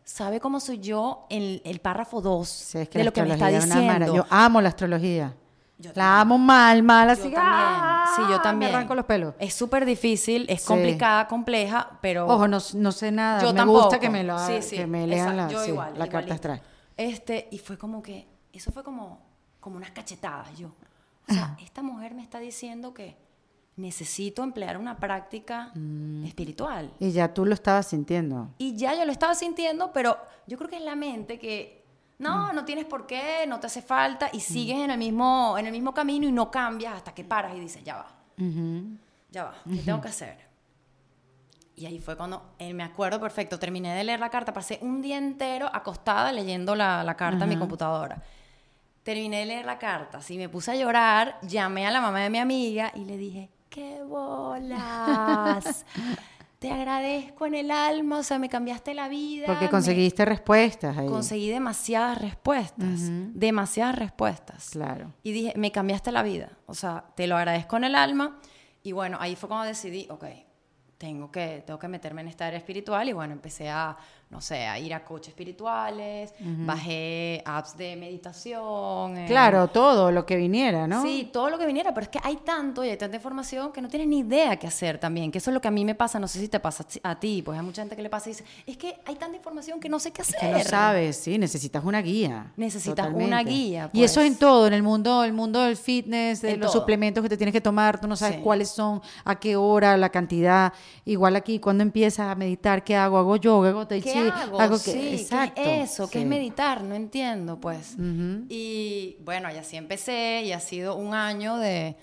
sabe cómo soy yo en el párrafo 2 Sí, es que de lo que me está diciendo. Yo amo la astrología. Yo la amo mal, mal, Yo así. también. ¡ah! Sí, yo también. Me arranco los pelos. Es súper difícil, es Sí. complicada, compleja, pero Ojo, no, no sé nada. yo me tampoco. gusta que me, lo, Sí, sí, que me lean exacto, la, yo igual, la carta astral. Este, y fue como que, eso fue como, como unas cachetadas yo. O sea, esta mujer me está diciendo que necesito emplear una práctica Mm. espiritual. Y ya tú lo estabas sintiendo. Y ya yo lo estaba sintiendo, pero yo creo que es la mente que no, no tienes por qué, no te hace falta y sigues en el mismo en el mismo camino y no cambias hasta que paras y dices, ya va, Ujú. ya va, ¿qué tengo que hacer? Y ahí fue cuando, eh, me acuerdo perfecto, terminé de leer la carta, pasé un día entero acostada leyendo la, la carta en mi computadora. Terminé de leer la carta, así me puse a llorar, llamé a la mamá de mi amiga y le dije, ¡qué bolas! Te agradezco en el alma, o sea, me cambiaste la vida. Porque me- conseguiste respuestas ahí. Conseguí demasiadas respuestas, demasiadas respuestas. Claro. Y dije, me cambiaste la vida. O sea, te lo agradezco en el alma. Y bueno, ahí fue cuando decidí, ok, tengo que, tengo que meterme en esta área espiritual. Y bueno, empecé a, no sé, a ir a coaches espirituales, bajé apps de meditación. eh, Claro, todo lo que viniera, ¿no? Sí, todo lo que viniera, pero es que hay tanto y hay tanta información que no tienes ni idea qué hacer también, que eso es lo que a mí me pasa, no sé si te pasa a ti, pues hay mucha gente que le pasa y dice, es que hay tanta información que no sé qué hacer. Que no sabes, sí, necesitas una guía. Necesitas una guía, Y eso pues. en todo, en el mundo, el mundo del fitness, de En los todo. suplementos que te tienes que tomar, tú no sabes Sí. cuáles son, a qué hora, la cantidad. Igual aquí, cuando empiezas a meditar, ¿qué hago? ¿Hago yoga? ¿Hago tai ¿Qué chi? Hago? ¿Hago sí, qué? ¿qué Exacto. es eso? ¿Qué es sí. meditar? No entiendo, pues. Ujú. Y bueno, y así empecé y ha sido un año de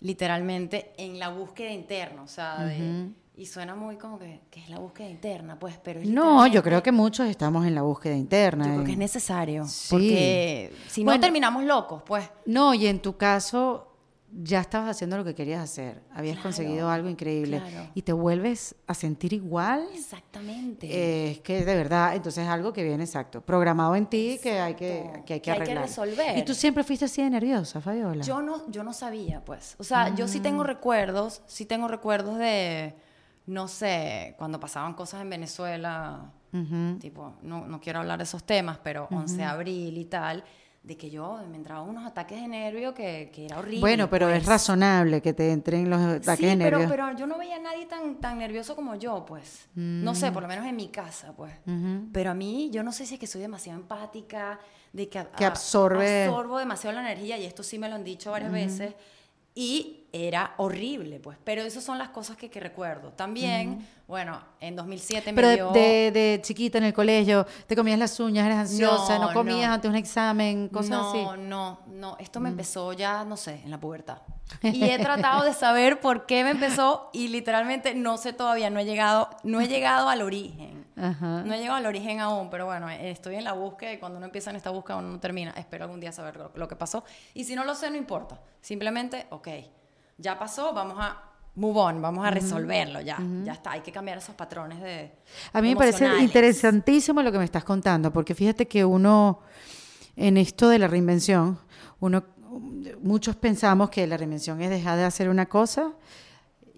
literalmente en la búsqueda interna, o sea, de- y suena muy como que, que es la búsqueda interna, pues, pero No, yo creo que muchos estamos en la búsqueda interna. Yo creo que es necesario, Sí. porque si no Bueno. terminamos locos, pues. No, y en tu caso ya estabas haciendo lo que querías hacer, habías Claro, conseguido algo increíble claro. y te vuelves a sentir igual. Exactamente. Eh, es que de verdad, entonces es algo que viene exacto, programado en ti que hay que, Exacto. que hay que Que hay que arreglar. resolver. Y tú siempre fuiste así de nerviosa, Fabiola. Yo no, yo no sabía, pues. O sea, yo sí Mm. tengo recuerdos, sí tengo recuerdos de, no sé, cuando pasaban cosas en Venezuela, Ujú. tipo, no, no quiero hablar de esos temas, pero 11 de abril y tal, de que yo me entraban unos ataques de nervio que, que era horrible. Bueno, pero es pues. razonable que te entren los ataques Sí, de pero, nervios. pero yo no veía a nadie tan, tan nervioso como yo, pues. No Mm. sé, por lo menos en mi casa, pues. Pero a mí, yo no sé si es que soy demasiado empática, de que, Que absorbe- absorbo demasiado la energía, y esto sí me lo han dicho varias veces, y era horrible, pues. Pero esas son las cosas que, que recuerdo. También, bueno, en 2007 Pero me de, dio... de- de chiquita en el colegio, te comías las uñas, eras ansiosa, no, No, comías no. antes de un examen, cosas no, así. Mm. no, no. Esto me empezó ya, no sé, en la pubertad. Y he tratado de saber por qué me empezó y literalmente no sé todavía, no he llegado, no he llegado al origen. No he llegado al origen aún, pero bueno, estoy en la búsqueda y cuando uno empieza en esta búsqueda uno no termina. Espero algún día saber lo, lo que pasó. Y si no lo sé, no importa. Simplemente, ok, ya pasó, vamos a move on, vamos a resolverlo ya. Ya está, hay que cambiar esos patrones de... A mí me parece interesantísimo lo que me estás contando, porque fíjate que uno, en esto de la reinvención, uno, muchos pensamos que la reinvención es dejar de hacer una cosa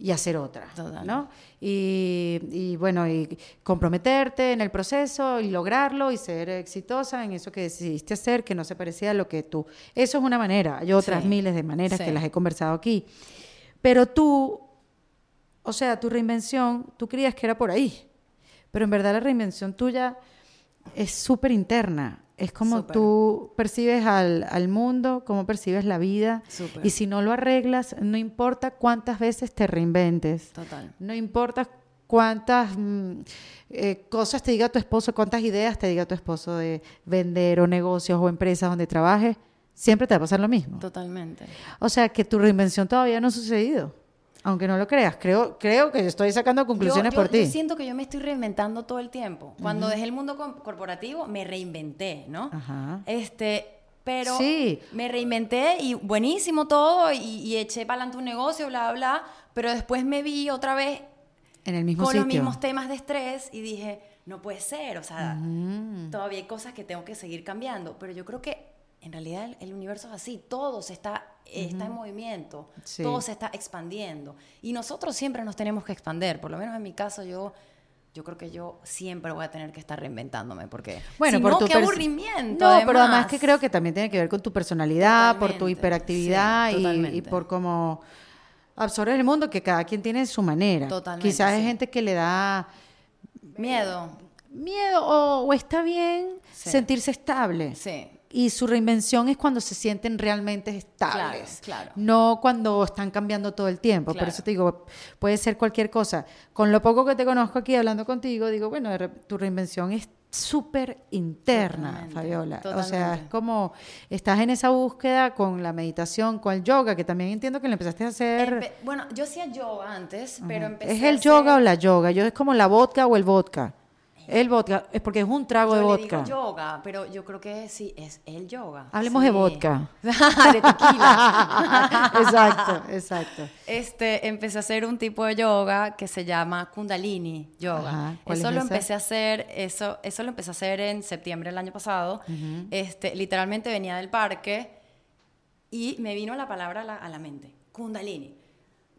y hacer otra, Total. ¿no? Y, y, bueno, y comprometerte en el proceso y lograrlo y ser exitosa en eso que decidiste hacer, que no se parecía a lo que tú... Eso es una manera, hay otras Sí. miles de maneras Sí. que las he conversado aquí. Pero tú, o sea, tu reinvención, tú creías que era por ahí. Pero en verdad la reinvención tuya es súper interna. Es como tú percibes al, al mundo, cómo percibes la vida. Y si no lo arreglas, no importa cuántas veces te reinventes. Total. No importa cuántas mm, eh, cosas te diga tu esposo, cuántas ideas te diga tu esposo de vender o negocios o empresas donde trabajes, siempre te va a pasar lo mismo. Totalmente. O sea, que tu reinvención todavía no ha sucedido. Aunque no lo creas, creo, creo que estoy sacando conclusiones yo, por ti. Yo siento que yo me estoy reinventando todo el tiempo. Cuando dejé el mundo corporativo, me reinventé, ¿no? Ajá. Este, pero Sí. me reinventé y buenísimo todo y, y eché para adelante un negocio, bla, bla, bla. Pero después me vi otra vez En el mismo con sitio. los mismos temas de estrés y dije, no puede ser, o sea, todavía hay cosas que tengo que seguir cambiando. Pero yo creo que en realidad el, el universo es así, todo se está, está en movimiento, Sí. todo se está expandiendo. Y nosotros siempre nos tenemos que expandir, por lo menos en mi caso yo yo creo que yo siempre voy a tener que estar reinventándome porque Bueno, si por no, tu qué aburrimiento. No, pero además que creo que también tiene que ver con tu personalidad, por tu hiperactividad sí, y- por cómo absorbes el mundo, que cada quien tiene su manera. Totalmente, Quizás hay gente que le da Miedo. miedo o, o está bien Sí. sentirse estable. Sí. Y su reinvención es cuando se sienten realmente estables. Claro, claro. No cuando están cambiando todo el tiempo. Por eso te digo, puede ser cualquier cosa. Con lo poco que te conozco aquí hablando contigo, digo, bueno, tu reinvención es súper interna, Totalmente, Fabiola. O sea, es totalmente. como estás en esa búsqueda con la meditación, con el yoga, que también entiendo que lo empezaste a hacer. Empe- bueno, yo hacía yoga antes, pero empecé ¿Es a el hacer- yoga o la yoga? Yo es como la vodka o el vodka. El vodka, es porque es un trago de le vodka. digo yoga, pero yo creo que sí, es el yoga. Hablemos Sí. de vodka. de tequila. exacto, exacto. Este, empecé a hacer un tipo de yoga que se llama Kundalini Yoga. Ajá, ¿cuál eso es lo ese? empecé a hacer, eso, eso lo empecé a hacer en septiembre del año pasado. Este, literalmente venía del parque y me vino la palabra a la, a la mente, Kundalini.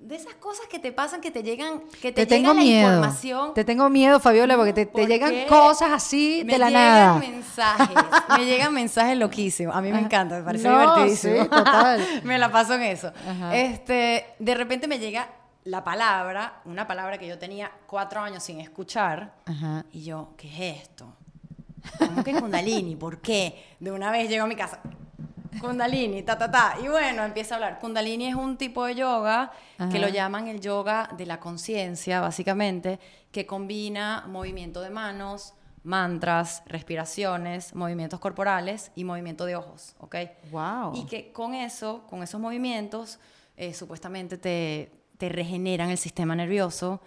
De esas cosas que te pasan, que te llegan, que te, Te llega tengo la miedo. información. Te tengo miedo, Fabiola, porque te, te ¿Por llegan cosas así me de la llegan nada. mensajes, me llegan mensajes loquísimos. A mí me encanta, me parece No, divertidísimo. sí, total. me la paso en eso. Ajá. Este, de repente me llega la palabra, una palabra que yo tenía cuatro años sin escuchar, Ajá. y yo, ¿qué es esto? ¿Cómo que Kundalini? ¿Por qué? De una vez llego a mi casa. Kundalini, ta, ta, ta. Y bueno, empieza a hablar. Kundalini es un tipo de yoga que lo llaman el yoga de la conciencia, básicamente, que combina movimiento de manos, mantras, respiraciones, movimientos corporales y movimiento de ojos, ¿ok? Wow. Y que con eso, con esos movimientos, eh, supuestamente te, te regeneran el sistema nervioso,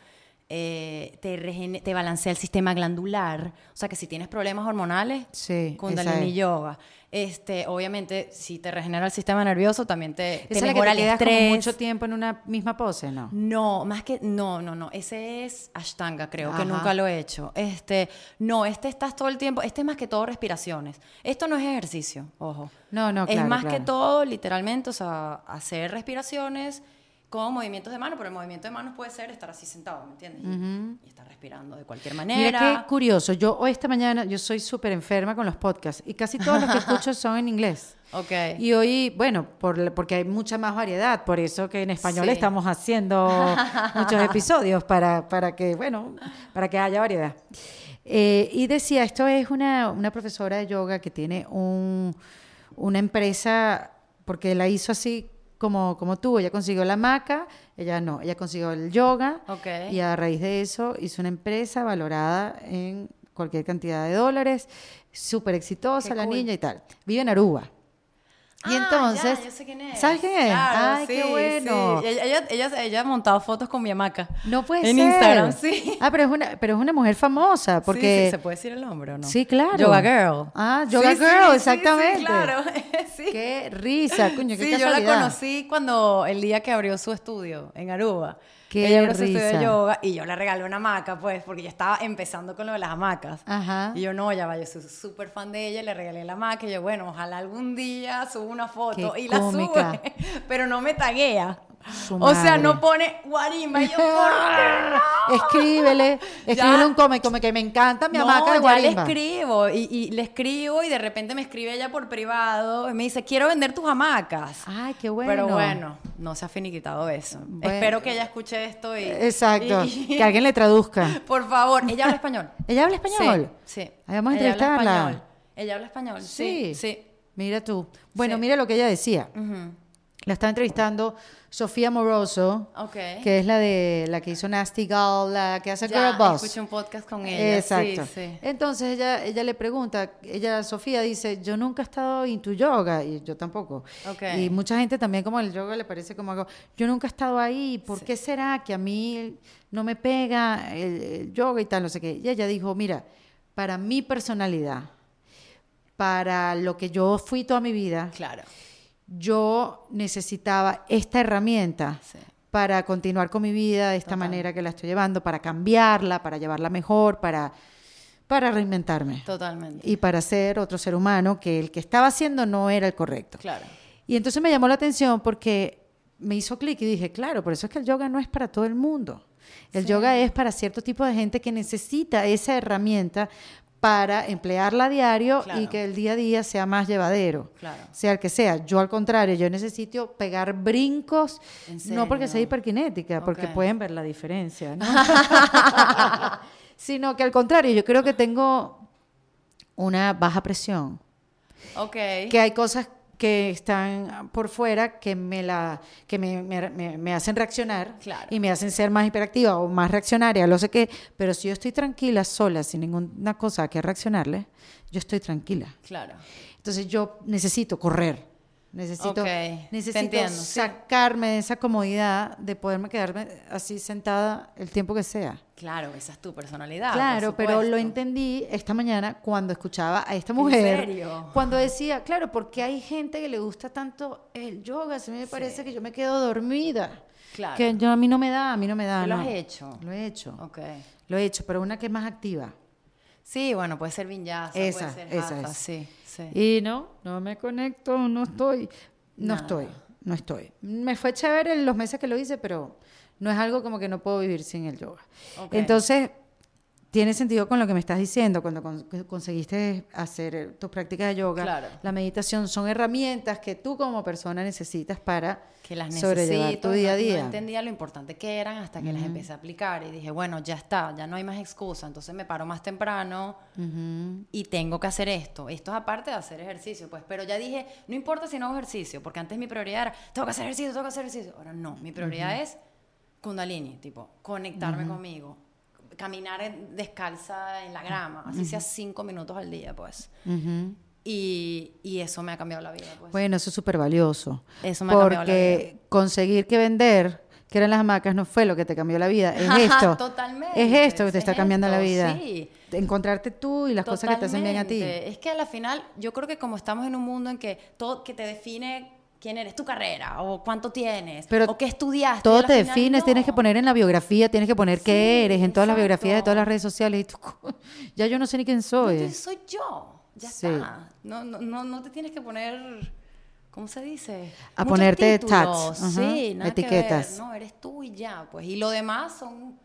eh, te, regene- te balancea el sistema glandular. O sea que si tienes problemas hormonales, Sí, Kundalini es. Yoga. Este, obviamente, si te regenera el sistema nervioso, también te, te ¿Esa es la que mejora te el quedas como estrés. mucho tiempo en una misma pose, no? No, más que no, no, no. Ese es Ashtanga, creo Ajá. que nunca lo he hecho. Este, no, este estás todo el tiempo. Este es más que todo respiraciones. Esto no es ejercicio, ojo. No, no, es claro, más claro. que todo, literalmente, o sea, hacer respiraciones con movimientos de mano, pero el movimiento de manos puede ser estar así sentado, ¿me entiendes? Y- y, estar respirando de cualquier Mira manera. qué curioso. Yo hoy esta mañana, yo soy súper enferma con los podcasts y casi todos los que escucho son en inglés. Ok. Y hoy, bueno, por, porque hay mucha más variedad, por eso que en español Sí. estamos haciendo muchos episodios para, para que, bueno, para que haya variedad. Eh, y decía, esto es una, una profesora de yoga que tiene un, una empresa, porque la hizo así como, como tú, ella consiguió la maca, ella no, ella consiguió el yoga y a raíz de eso hizo una empresa valorada en cualquier cantidad de dólares, súper exitosa Qué la cool. niña y tal. Vive en Aruba. Y Ah, entonces, ya, yo sé quién es. ¿sabes quién es? Claro, Ay, sí, qué bueno. sí. Ella, ella, ella, ella ha montado fotos con mi hamaca. No puede en ser. Instagram, sí. Ah, pero es una, pero es una mujer famosa, porque Sí, ¿Se puede decir el nombre o no? Sí, claro. Yoga Girl. Ah, Yoga Girl, exactamente. Sí, claro. sí. qué risa, coño, qué Sí, yo la casualidad. conocí cuando el día que abrió su estudio en Aruba. Qué Ella estudio risa. de yoga y yo le regalé una hamaca, pues, porque yo estaba empezando con lo de las hamacas. Ajá. Y yo, no, ya va, yo soy súper fan de ella, le regalé la hamaca y yo, bueno, ojalá algún día suba una foto Qué y la cómica. sube, pero no me taguea. Su o sea, no pone guarima. Y yo, ¿por qué no? Escríbele, escríbele un cómic, como que me encanta mi hamaca de ya le escribo y, y le escribo y de repente me escribe ella por privado y me dice, quiero vender tus hamacas. Ay, qué bueno. Pero bueno, no se ha finiquitado eso. Bueno. Espero que ella escuche esto y... Exacto, y- que alguien le traduzca. Por favor, ella habla español. ¿Ella habla español? Sí, sí. Vamos a Ella habla entrevistarla. español. Ella habla español, sí. Sí. Mira tú. Bueno, Sí. mira lo que ella decía. Ujú. La está entrevistando Sofía Moroso, Ok. que es la de la que hizo Nasty Girl, la que hace Ya, Girl Boss. escuché un podcast con ella. Exacto. Sí, sí. Entonces ella, ella le pregunta, ella, Sofía dice, yo nunca he estado en tu yoga, y yo tampoco. Ok. Y mucha gente también como el yoga le parece como algo, yo nunca he estado ahí, ¿por qué será que a mí no me pega el, el yoga y tal, no sé qué? Y ella dijo, mira, para mi personalidad, para lo que yo fui toda mi vida, Claro. Yo necesitaba esta herramienta Sí. para continuar con mi vida de esta Total. manera que la estoy llevando, para cambiarla, para llevarla mejor, para, para reinventarme Totalmente. y para ser otro ser humano que el que estaba haciendo no era el correcto. Claro. Y entonces me llamó la atención porque me hizo clic y dije, claro, por eso es que el yoga no es para todo el mundo. El yoga es para cierto tipo de gente que necesita esa herramienta para emplearla a diario y que el día a día sea más llevadero. Claro. Sea el que sea. Yo al contrario, yo necesito pegar brincos, ¿En no porque sea hiperkinética, porque pueden ver la diferencia, ¿no? sino que al contrario, yo creo que tengo una baja presión Ok. que hay cosas que están por fuera que me la que me, me- me- hacen reaccionar Claro. y me hacen ser más hiperactiva o más reaccionaria, lo sé qué, pero si yo estoy tranquila sola sin ninguna cosa que reaccionarle, yo estoy tranquila. Claro. Entonces yo necesito correr. Necesito, necesito sacarme de esa comodidad de poderme quedarme así sentada el tiempo que sea. Claro, esa es tu personalidad. Claro, pero lo entendí esta mañana cuando escuchaba a esta mujer. serio? Cuando decía, claro, porque hay gente que le gusta tanto el yoga, a mí me parece que yo me quedo dormida. Claro. Que yo, a mí no me da, a mí no me da. ¿Tú lo no. has hecho? Lo he hecho. Ok. Lo he hecho, pero una que es más activa. Sí, bueno, puede ser vinyasa, Esa, puede ser esa hatha, es. sí, sí. Y no, no me conecto, no estoy. No Nada. estoy, no estoy. Me fue chévere en los meses que lo hice, pero no es algo como que no puedo vivir sin el yoga. Entonces, tiene sentido con lo que me estás diciendo, cuando con- conseguiste hacer eh, tus prácticas de yoga, Claro. la meditación son herramientas que tú como persona necesitas para que las sobrellevar tu día a día. No entendía lo importante que eran hasta que las empecé a aplicar y dije, bueno, ya está, ya no hay más excusa. Entonces me paro más temprano y tengo que hacer esto. Esto es aparte de hacer ejercicio, pues. Pero ya dije, no importa si no hago ejercicio, porque antes mi prioridad era, tengo que hacer ejercicio, tengo que hacer ejercicio. Ahora no, mi prioridad es Kundalini, tipo, conectarme conmigo. Caminar en- descalza en la grama, así sea cinco minutos al día, pues. Y, y eso me ha cambiado la vida, pues. Bueno, eso es súper valioso. Eso me ha cambiado la Porque conseguir que vender, que eran las hamacas, no fue lo que te cambió la vida. Es esto. totalmente, Es esto que te es está cambiando la vida. sí. Encontrarte tú y las cosas que te hacen bien a ti. Es que a la final, yo creo que como estamos en un mundo en que todo que te define quién eres, tu carrera, o cuánto tienes, Pero o qué estudiaste. Todo te final, defines, no. tienes que poner en la biografía, tienes que poner qué eres en todas las biografías de todas las redes sociales. Y tú, ya yo no sé ni quién soy. soy yo, ya Sí. está. No, no, no, no te tienes que poner, ¿cómo se dice? A Muchos ponerte títulos, nada que etiquetas. ver, no, eres tú y ya, pues. Y lo demás son,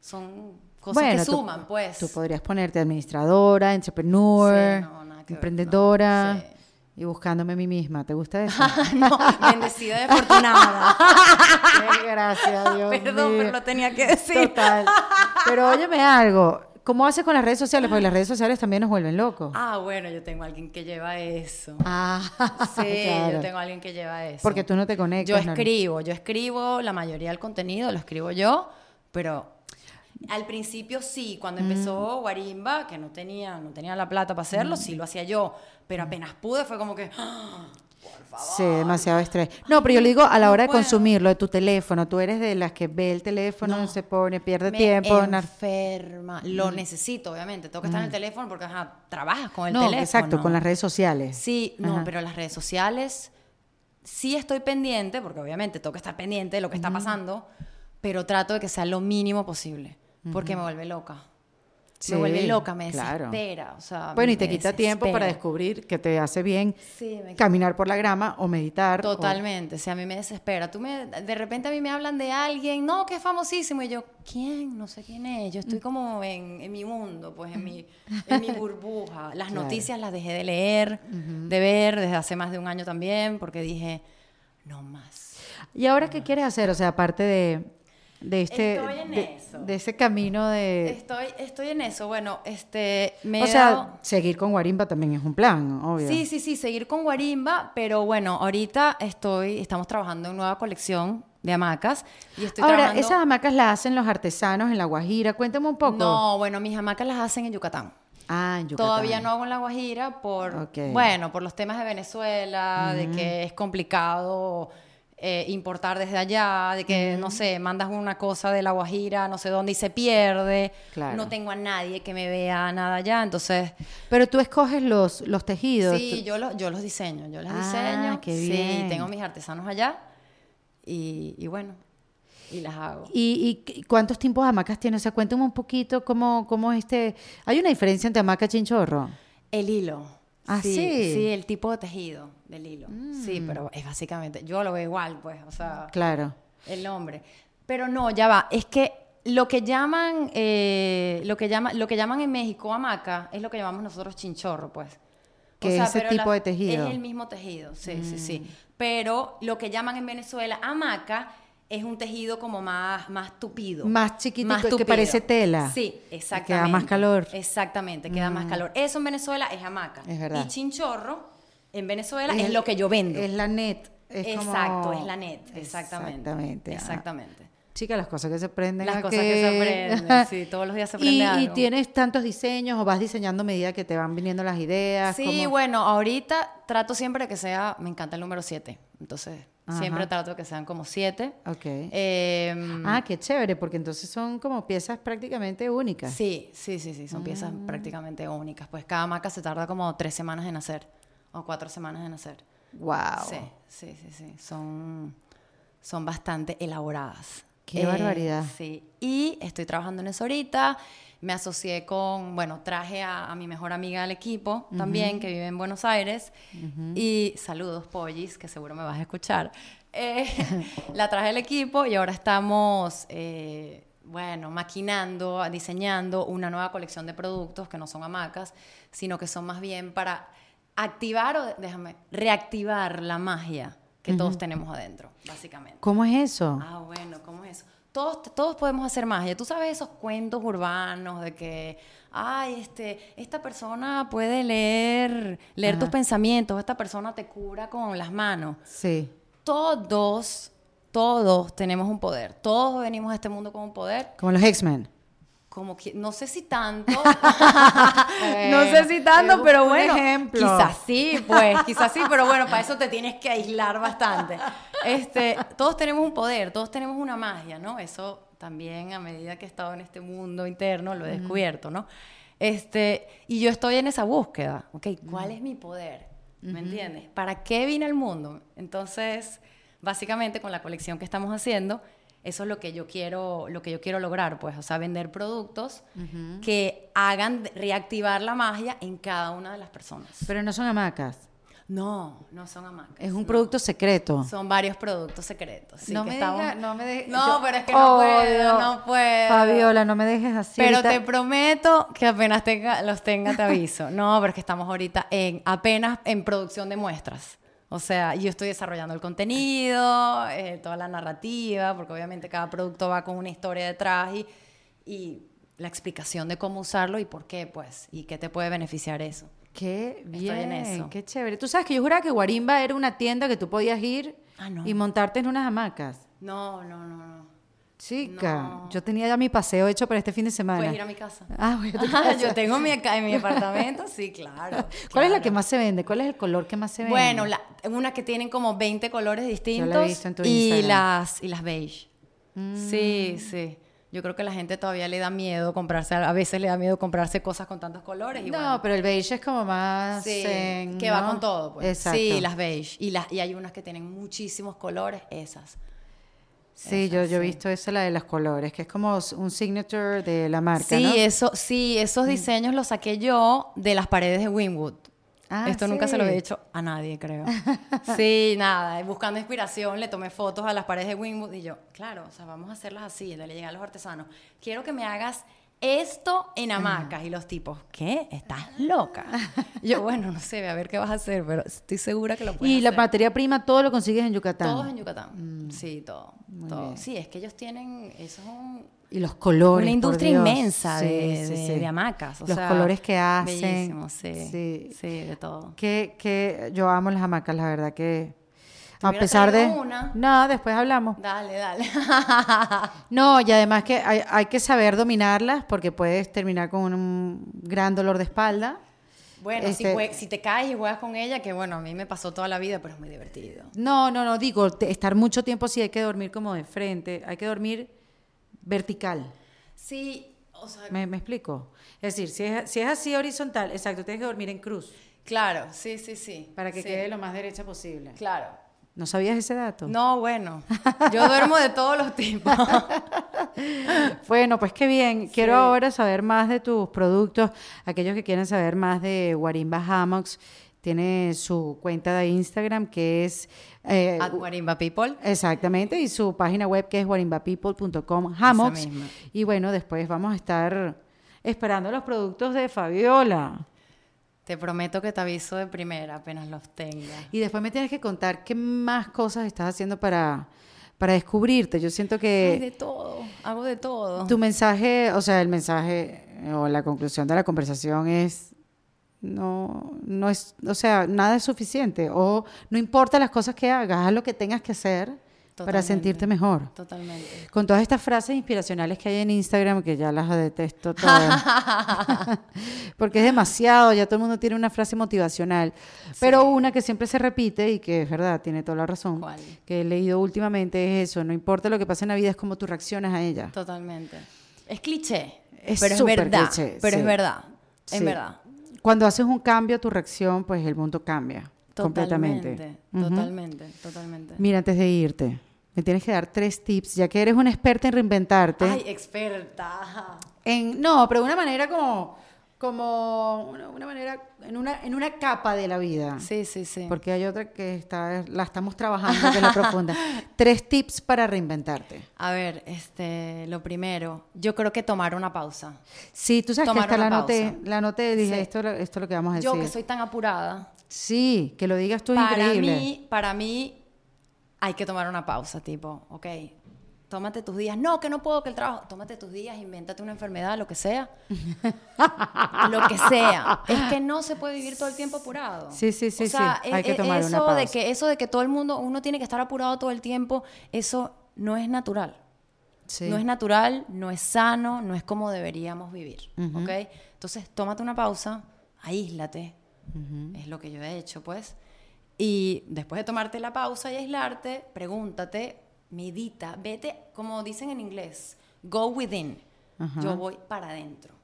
son cosas bueno, que tú- suman, pues. Tú podrías ponerte administradora, entrepreneur, Sí, no, nada que ver, emprendedora no. Y buscándome a mí misma. ¿Te gusta eso? no, bendecida y afortunada. Gracias, Dios Perdón, mío. pero lo tenía que decir. Total. Pero óyeme algo. ¿Cómo haces con las redes sociales? Porque las redes sociales también nos vuelven locos. Ah, bueno, yo tengo a alguien que lleva eso. Ah, Sí, claro. yo tengo a alguien que lleva eso. Porque tú no te Yo conectas. no- escribo, yo escribo la mayoría del contenido, lo escribo yo, pero al principio sí, cuando empezó Guarimba, que no tenía, no tenía la plata para hacerlo, sí lo hacía yo, pero apenas pude fue como que, ¡ah! Sí, demasiado estrés. No, pero yo le digo a la hora de consumirlo, de tu teléfono, tú eres de las que ve el teléfono, se pone, pierde me tiempo. enferma. Lo necesito, obviamente, tengo que estar en el teléfono porque ajá, trabajas con el no, teléfono. exacto, con las redes sociales. Sí, no, pero las redes sociales sí estoy pendiente, porque obviamente tengo que estar pendiente de lo que está pasando, pero trato de que sea lo mínimo posible, porque me vuelve loca. Sí, me vuelve loca, me claro. desespera. O sea, Bueno, y te quita tiempo para descubrir que te hace bien Sí, caminar por la grama o meditar. Totalmente, o sea, a mí me desespera. Tú me, de repente a mí me hablan de alguien, no, que es famosísimo, y yo, ¿quién? No sé quién es. Yo estoy como en, en mi mundo, pues en mi, en mi burbuja. Las Claro. noticias las dejé de leer, de ver desde hace más de un año también, porque dije, no más. ¿Y ahora qué quieres hacer? O sea, aparte de, de este Estoy en de, eso. de ese camino de Estoy, estoy en eso. Bueno, este, me o sea, dado- seguir con Guarimba también es un plan, obvio. Sí, sí, sí, seguir con Guarimba, pero bueno, ahorita estoy, estamos trabajando en nueva colección de hamacas y estoy Ahora, trabajando... esas hamacas las hacen los artesanos en La Guajira. Cuéntame un poco. No, bueno, mis hamacas las hacen en Yucatán. Ah, en Yucatán. Todavía no hago en La Guajira por, bueno, por los temas de Venezuela, de que es complicado eh, importar desde allá, de que, no sé, mandas una cosa de La Guajira, no sé dónde, y se pierde. Claro. No tengo a nadie que me vea nada allá, entonces... Pero tú escoges los, los tejidos. Sí, yo, los yo los diseño, yo los Ah, diseño. qué Sí, bien. tengo mis artesanos allá y, y bueno, y las hago. ¿Y, y cuántos tipos de hamacas tienes? O sea, cuéntame un poquito cómo, cómo es este... ¿Hay una diferencia entre hamaca y chinchorro? El hilo. Ah, ¿sí? Mm. Sí, el tipo de tejido del hilo. Sí, pero es básicamente, yo lo veo igual, pues, o sea, Claro. el nombre. Pero no, ya va, es que lo que llaman, eh, lo que llaman, lo que llaman en México hamaca es lo que llamamos nosotros chinchorro, pues. Que es ese pero tipo de tejido. Es el mismo tejido, sí, sí, sí. Mm. Pero lo que llaman en Venezuela hamaca es un tejido como más, más tupido. Más chiquito, que- que tupido. parece tela. Sí, Que exactamente. da más calor. Mm. Exactamente, que da más calor. Eso en Venezuela es hamaca. Es verdad. Y chinchorro en Venezuela es, lo que yo vendo. Es la net. es como- Exacto, es la net, exactamente. Exactamente. ah. Exactamente. Chica, las cosas que se aprenden. Las cosas que se aprenden, sí, todos los días se aprende y, algo. Y tienes tantos diseños o vas diseñando a medida que te van viniendo las ideas. Sí, como- bueno, ahorita trato siempre que sea, me encanta el número 7, entonces Ajá. siempre trato que sean como 7. Ok. Em, ah, qué chévere, porque entonces son como piezas prácticamente únicas. Sí, sí, sí, sí, son piezas Mm. prácticamente únicas. Pues cada maca se tarda como tres semanas en hacer o cuatro semanas en hacer. Wow. Sí, sí, sí, sí. Son, son bastante elaboradas. Eh, Qué barbaridad. Sí. Y estoy trabajando en eso ahorita. Me asocié con, bueno, traje a, a mi mejor amiga del equipo también, que vive en Buenos Aires. Y saludos, Pollis, que seguro me vas a escuchar. Eh, la traje al equipo y ahora estamos, eh, bueno, maquinando, diseñando una nueva colección de productos que no son hamacas, sino que son más bien para activar o, déjame, reactivar la magia que todos tenemos adentro, básicamente. ¿Cómo es eso? Ah, bueno, ¿cómo es eso? Todos, todos podemos hacer magia. Tú sabes esos cuentos urbanos de que, ay, este, esta persona puede leer, leer tus pensamientos, esta persona te cura con las manos. Sí. Todos, todos tenemos un poder. Todos venimos a este mundo con un poder. Como los X-Men. Como que, no sé si tanto. no sé si tanto, pero bueno. ejemplo. Quizás sí, pues, quizás sí, pero bueno, para eso te tienes que aislar bastante. Este, todos tenemos un poder, todos tenemos una magia, ¿no? Eso también a medida que he estado en este mundo interno lo he descubierto, ¿no? Este, y yo estoy en esa búsqueda, ¿ok? ¿Cuál es mi poder? ¿Me entiendes? ¿Para qué vine al mundo? Entonces, básicamente con la colección que estamos haciendo, eso es lo que yo quiero, lo que yo quiero lograr, pues, o sea, vender productos que hagan reactivar la magia en cada una de las personas. Pero no son hamacas. No, no son hamacas. Es un no. producto secreto. Son varios productos secretos. sí, no, que me estamos- diga- no me dejes. No, pero es que no puedo, no puedo. Fabiola, no me dejes así. Pero ahorita- te prometo que apenas tenga, los tenga te aviso. No, pero es que estamos ahorita en apenas en producción de muestras. O sea, yo estoy desarrollando el contenido, eh, toda la narrativa, porque obviamente cada producto va con una historia detrás y, y la explicación de cómo usarlo y por qué, pues, y qué te puede beneficiar eso. Qué Estoy bien, en eso. qué chévere. Tú sabes que yo juraba que Guarimba era una tienda que tú podías ir Ah, no. y montarte en unas hamacas. No, no, no, no. Chica, No. yo tenía ya mi paseo hecho para este fin de semana. Puedes ir a mi casa. Ah, voy a tu casa. yo tengo mi, acá en mi apartamento, sí, claro. ¿Cuál es la que más se vende? ¿Cuál es el color que más se vende? Bueno, la, una que tienen como 20 colores distintos. visto en tu y Instagram. Mm. las y las beige. Sí, sí. Yo creo que la gente todavía le da miedo comprarse, a veces le da miedo comprarse cosas con tantos colores. Y no, bueno, pero el beige es como más... sí, que va con todo. Pues. Exacto. Sí, las beige. Y, las, y hay unas que tienen muchísimos colores, esas. Sí, yo, yo he visto esa, la de los colores, que es como un signature de la marca, Sí, ¿no? eso, sí, esos diseños los saqué yo de las paredes de Winwood. Ah, Esto nunca se lo he hecho a nadie, creo. sí, nada, buscando inspiración, le tomé fotos a las paredes de Winwood y yo, claro, o sea, vamos a hacerlas así. Le llegué a los artesanos, quiero que me hagas esto en hamacas. Y los tipos, ¿qué? ¿Estás loca? Yo, bueno, no sé, a ver qué vas a hacer, pero estoy segura que lo puedes Y la materia prima, todo lo consigues en Yucatán. Todos en Yucatán. Sí, todo. todo. Sí, es que ellos tienen, eso es un, Y los colores. una por industria Dios. inmensa Sí, de, sí, de- sí. de hamacas. o los sea, colores que hacen. Bellísimo, sí, Sí. sí. de todo. Que, que yo amo las hamacas, la verdad que... A pesar de... una. No, después hablamos. Dale, dale. No, y además que hay, hay que saber dominarlas porque puedes terminar con un gran dolor de espalda. bueno, si, Este- si te caes y juegas con ella, que bueno, a mí me pasó toda la vida, pero es muy divertido. No, no, no, digo, estar mucho tiempo sí hay que dormir como de frente, hay que dormir vertical. Sí, o sea, ¿Me, me explico? Es decir, si es, si es así horizontal, exacto, tienes que dormir en cruz claro, sí, sí, sí. para que sí, quede lo más derecha posible. Claro. ¿No sabías ese dato? No, bueno, yo duermo de todos los tipos. Bueno, pues qué bien. Quiero Sí. ahora saber más de tus productos. Aquellos que quieren saber más de Guarimba Hammocks tiene su cuenta de Instagram que es... eh, At Guarimba People. Exactamente, y su página web que es guarimbapeople.com, hammocks. Y bueno, después vamos a estar esperando los productos de Fabiola. Te prometo que te aviso de primera apenas los tenga. Y después me tienes que contar qué más cosas estás haciendo para, para descubrirte. Yo siento Ay, que de todo, hago de todo. tu mensaje, o sea, el mensaje o la conclusión de la conversación es no, no es, o sea, nada es suficiente. O no importa las cosas que hagas, haz lo que tengas que hacer para sentirte mejor. Totalmente. Con todas estas frases inspiracionales que hay en Instagram, que ya las detesto todas. Porque es demasiado, ya todo el mundo tiene una frase motivacional. Pero una que siempre se repite y que es verdad, tiene toda la razón, ¿Cuál? que he leído últimamente es eso, no importa lo que pase en la vida, es como tú reaccionas a ella. Totalmente. Es cliché, Es pero es verdad. cliché, pero sí. es verdad. Sí. Es verdad. Cuando haces un cambio, tu reacción, pues el mundo cambia completamente. Totalmente. Totalmente. Totalmente. Mira, antes de irte, me tienes que dar tres tips, ya que eres una experta en reinventarte. Ay, experta. En, no, pero de una manera como, como una, una manera, en una, en una capa de la vida. Sí, sí, sí. Porque hay otra que está, la estamos trabajando, es la profunda. Tres tips para reinventarte. A ver, este, lo primero, yo creo que tomar una pausa. Sí, tú sabes Tomar que esta la pausa. la anoté y dije, Sí. esto, esto es lo que vamos a decir. Yo que soy tan apurada, Sí, que lo digas tú es para increíble. mí, para mí hay que tomar una pausa, tipo, ok, tómate tus días. No, que no puedo, que el trabajo. Tómate tus días, invéntate una enfermedad, lo que sea. lo que sea. Es que no se puede vivir todo el tiempo apurado. Sí, sí, sí, O sea, sí. Hay e- que e- tomar una eso de pausa. que eso de que todo el mundo uno tiene que estar apurado todo el tiempo, eso no es natural. Sí. No es natural, no es sano, no es como deberíamos vivir. ¿Ok? Entonces, tómate una pausa, aíslate. Es lo que yo he hecho, pues. Y después de tomarte la pausa y aislarte, pregúntate, medita, vete, como dicen en inglés, go within. Yo voy para adentro.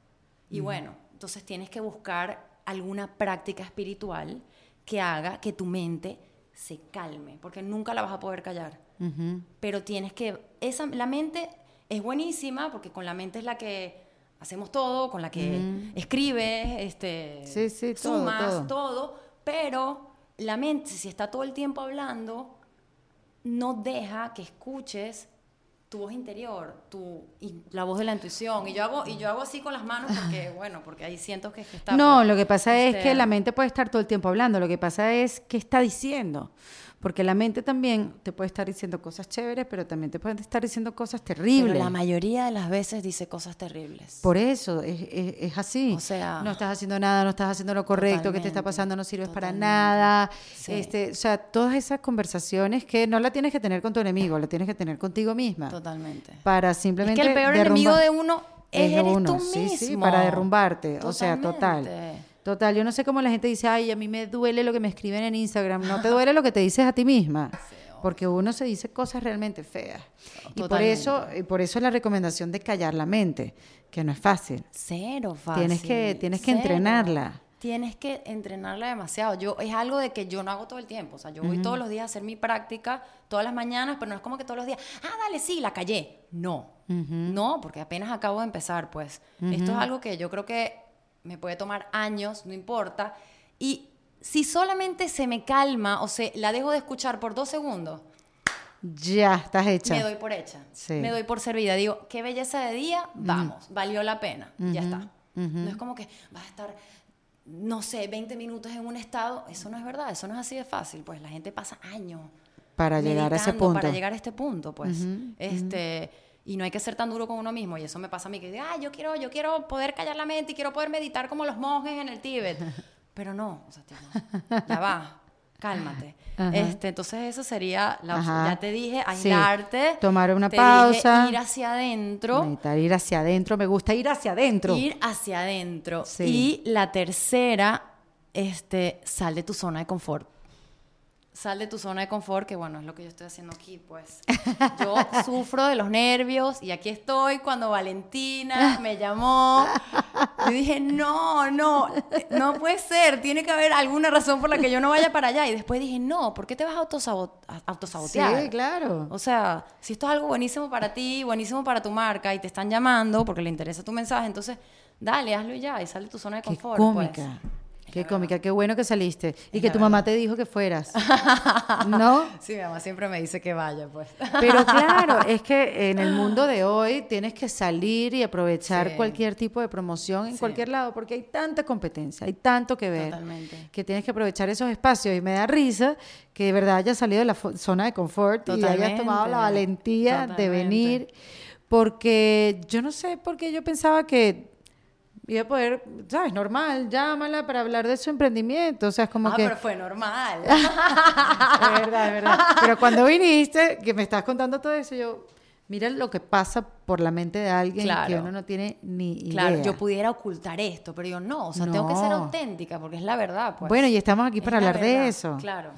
Y bueno, entonces tienes que buscar alguna práctica espiritual que haga que tu mente se calme, porque nunca la vas a poder callar pero tienes que esa la mente es buenísima porque con la mente es la que hacemos todo con la que escribes este Sí, sí, todo, sumas todo. pero la mente si está todo el tiempo hablando no deja que escuches tu voz interior tu y la voz de la intuición y yo hago y yo hago así con las manos porque bueno porque ahí siento que, que está No, lo que pasa es este, que la mente puede estar todo el tiempo hablando, lo que pasa es qué está diciendo. Porque la mente también te puede estar diciendo cosas chéveres, pero también te puede estar diciendo cosas pero terribles. la mayoría de las veces dice cosas terribles Por eso, es, es- es así. O sea, no estás haciendo nada, no estás haciendo lo correcto, que te está pasando, no sirves para nada. Sí. Este, o sea, todas esas conversaciones que no la tienes que tener con tu enemigo, la tienes que tener contigo misma. totalmente Para Es simplemente. que el peor enemigo de uno es, eres uno. tú sí, mismo. sí, para derrumbarte. O sea, total. Total, yo no sé cómo la gente dice, ay, a mí me duele lo que me escriben en Instagram. No te duele lo que te dices a ti misma. Porque uno se dice cosas realmente feas. Y por eso, y por eso la recomendación de callar la mente, que no es fácil. Cero fácil. Tienes que- tienes que entrenarla. Tienes que entrenarla demasiado. Yo es algo de que yo no hago todo el tiempo. O sea, yo voy todos los días a hacer mi práctica, todas las mañanas, pero no es como que todos los días, ah, dale, sí, la callé. No. No, porque apenas acabo de empezar, pues. Esto es algo que yo creo que me puede tomar años, no importa. Y si solamente se me calma o se la dejo de escuchar por dos segundos, Ya, estás hecha. me doy por hecha. Sí. Me doy por servida. Digo, qué belleza de día, vamos, valió la pena, ya está. No es como que vas a estar, no sé, 20 minutos en un estado. Eso no es verdad, eso no es así de fácil. Pues la gente pasa años para llegar a ese punto. Para llegar a este punto, pues. este, Y no hay que ser tan duro con uno mismo. Y eso me pasa a mí, que ah, yo quiero, yo quiero poder callar la mente y quiero poder meditar como los monjes en el Tíbet. Pero no, o sea, ya va, cálmate. Ajá. Este, entonces eso sería, la opción. Ajá. ya te dije, Sí. aislarte. Tomar una te dije pausa. ir hacia adentro. Meditar, ir hacia adentro, me gusta ir hacia adentro. Ir hacia adentro. Sí. Y la tercera, este, sal de tu zona de confort. Sal de tu zona de confort, que bueno, es lo que yo estoy haciendo aquí, pues. Yo sufro de los nervios y aquí estoy cuando Valentina me llamó. Yo dije, no, no, no puede ser, tiene que haber alguna razón por la que yo no vaya para allá. Y después dije, no, ¿por qué te vas a autosabot- autosabotear? Sí, claro. O sea, si esto es algo buenísimo para ti, buenísimo para tu marca y te están llamando porque le interesa tu mensaje, entonces dale, hazlo ya y sale de tu zona de Qué confort. cómica. pues. Qué cómica, qué bueno que saliste. Y Es que tu mamá verdad. te dijo que fueras. ¿No? Sí, mi mamá siempre me dice que vaya, pues. Pero claro, es que en el mundo de hoy tienes que salir y aprovechar Sí. cualquier tipo de promoción en Sí. cualquier lado, porque hay tanta competencia, hay tanto que ver, Totalmente. que tienes que aprovechar esos espacios. Y me da risa que de verdad hayas salido de la zona de confort y hayas Totalmente. tomado la valentía de Totalmente. venir, porque yo no sé por qué yo pensaba que iba a poder, ¿sabes? Normal, llámala para hablar de su emprendimiento, o sea, es como ah, que... pero fue normal. Es verdad, es verdad. Pero cuando viniste, que me estás contando todo eso, yo, mira lo que pasa por la mente de alguien que uno no tiene ni idea. Claro, yo pudiera ocultar esto, pero yo no, o sea, tengo que ser auténtica porque es la verdad, pues. Bueno, y estamos aquí Es para la hablar de eso. Claro.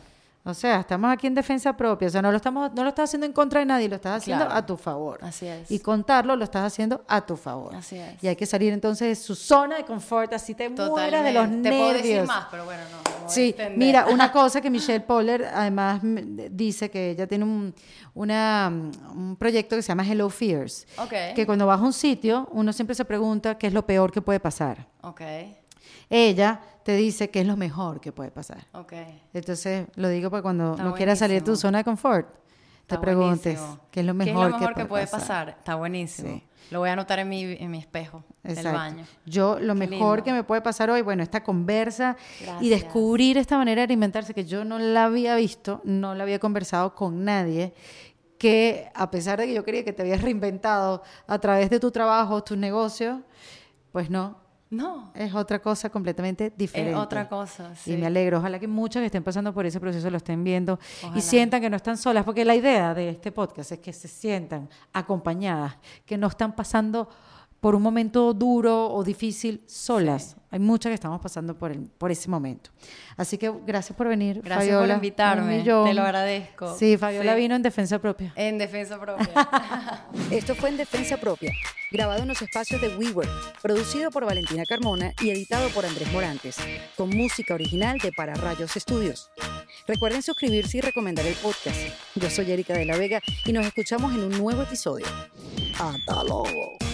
O sea, estamos aquí en defensa propia. O sea, no lo, estamos, no lo estás haciendo en contra de nadie, lo estás haciendo Claro. a tu favor. Así es. Y contarlo lo estás haciendo a tu favor. Así es. Y hay que salir entonces de su zona de confort, así te mueras de los Totalmente. nervios. Te puedo decir más, pero bueno, no. Sí, mira, una cosa que Michelle Poller además dice que ella tiene un, una, un proyecto que se llama Hello Fears. Ok. Que cuando vas a un sitio, uno siempre se pregunta qué es lo peor que puede pasar. Ok, Ella te dice qué es lo mejor que puede pasar. ok. Entonces, lo digo para cuando Está no quieras salir de tu zona de confort, te preguntes buenísimo. qué es lo mejor, que puede pasar? Está buenísimo. Sí. Lo voy a anotar en mi, en mi espejo del Exacto. baño. Yo lo Qué mejor lindo. que me puede pasar hoy, bueno, esta conversa y descubrir esta manera de alimentarse que yo no la había visto, no la había conversado con nadie, que a pesar de que yo creía que te habías reinventado a través de tu trabajo, tus negocios, pues no, No, es otra cosa completamente diferente. es otra cosa. Sí. Y me alegro. Ojalá que muchas que estén pasando por ese proceso lo estén viendo y sientan que no están solas, porque la idea de este podcast es que se sientan acompañadas, que no están pasando por un momento duro o difícil solas. Hay muchas que estamos pasando por, el, por ese momento. Así que gracias por venir. Gracias por Fabiola. Un invitarme, te lo agradezco. Sí, Fabiola Sí. vino en defensa propia. En defensa propia. Esto fue en Defensa Propia, grabado en los espacios de WeWork, producido por Valentina Carmona y editado por Andrés Morantes, con música original de Para Rayos Estudios. Recuerden suscribirse y recomendar el podcast. Yo soy Erika de la Vega y nos escuchamos en un nuevo episodio. ¡Hasta luego!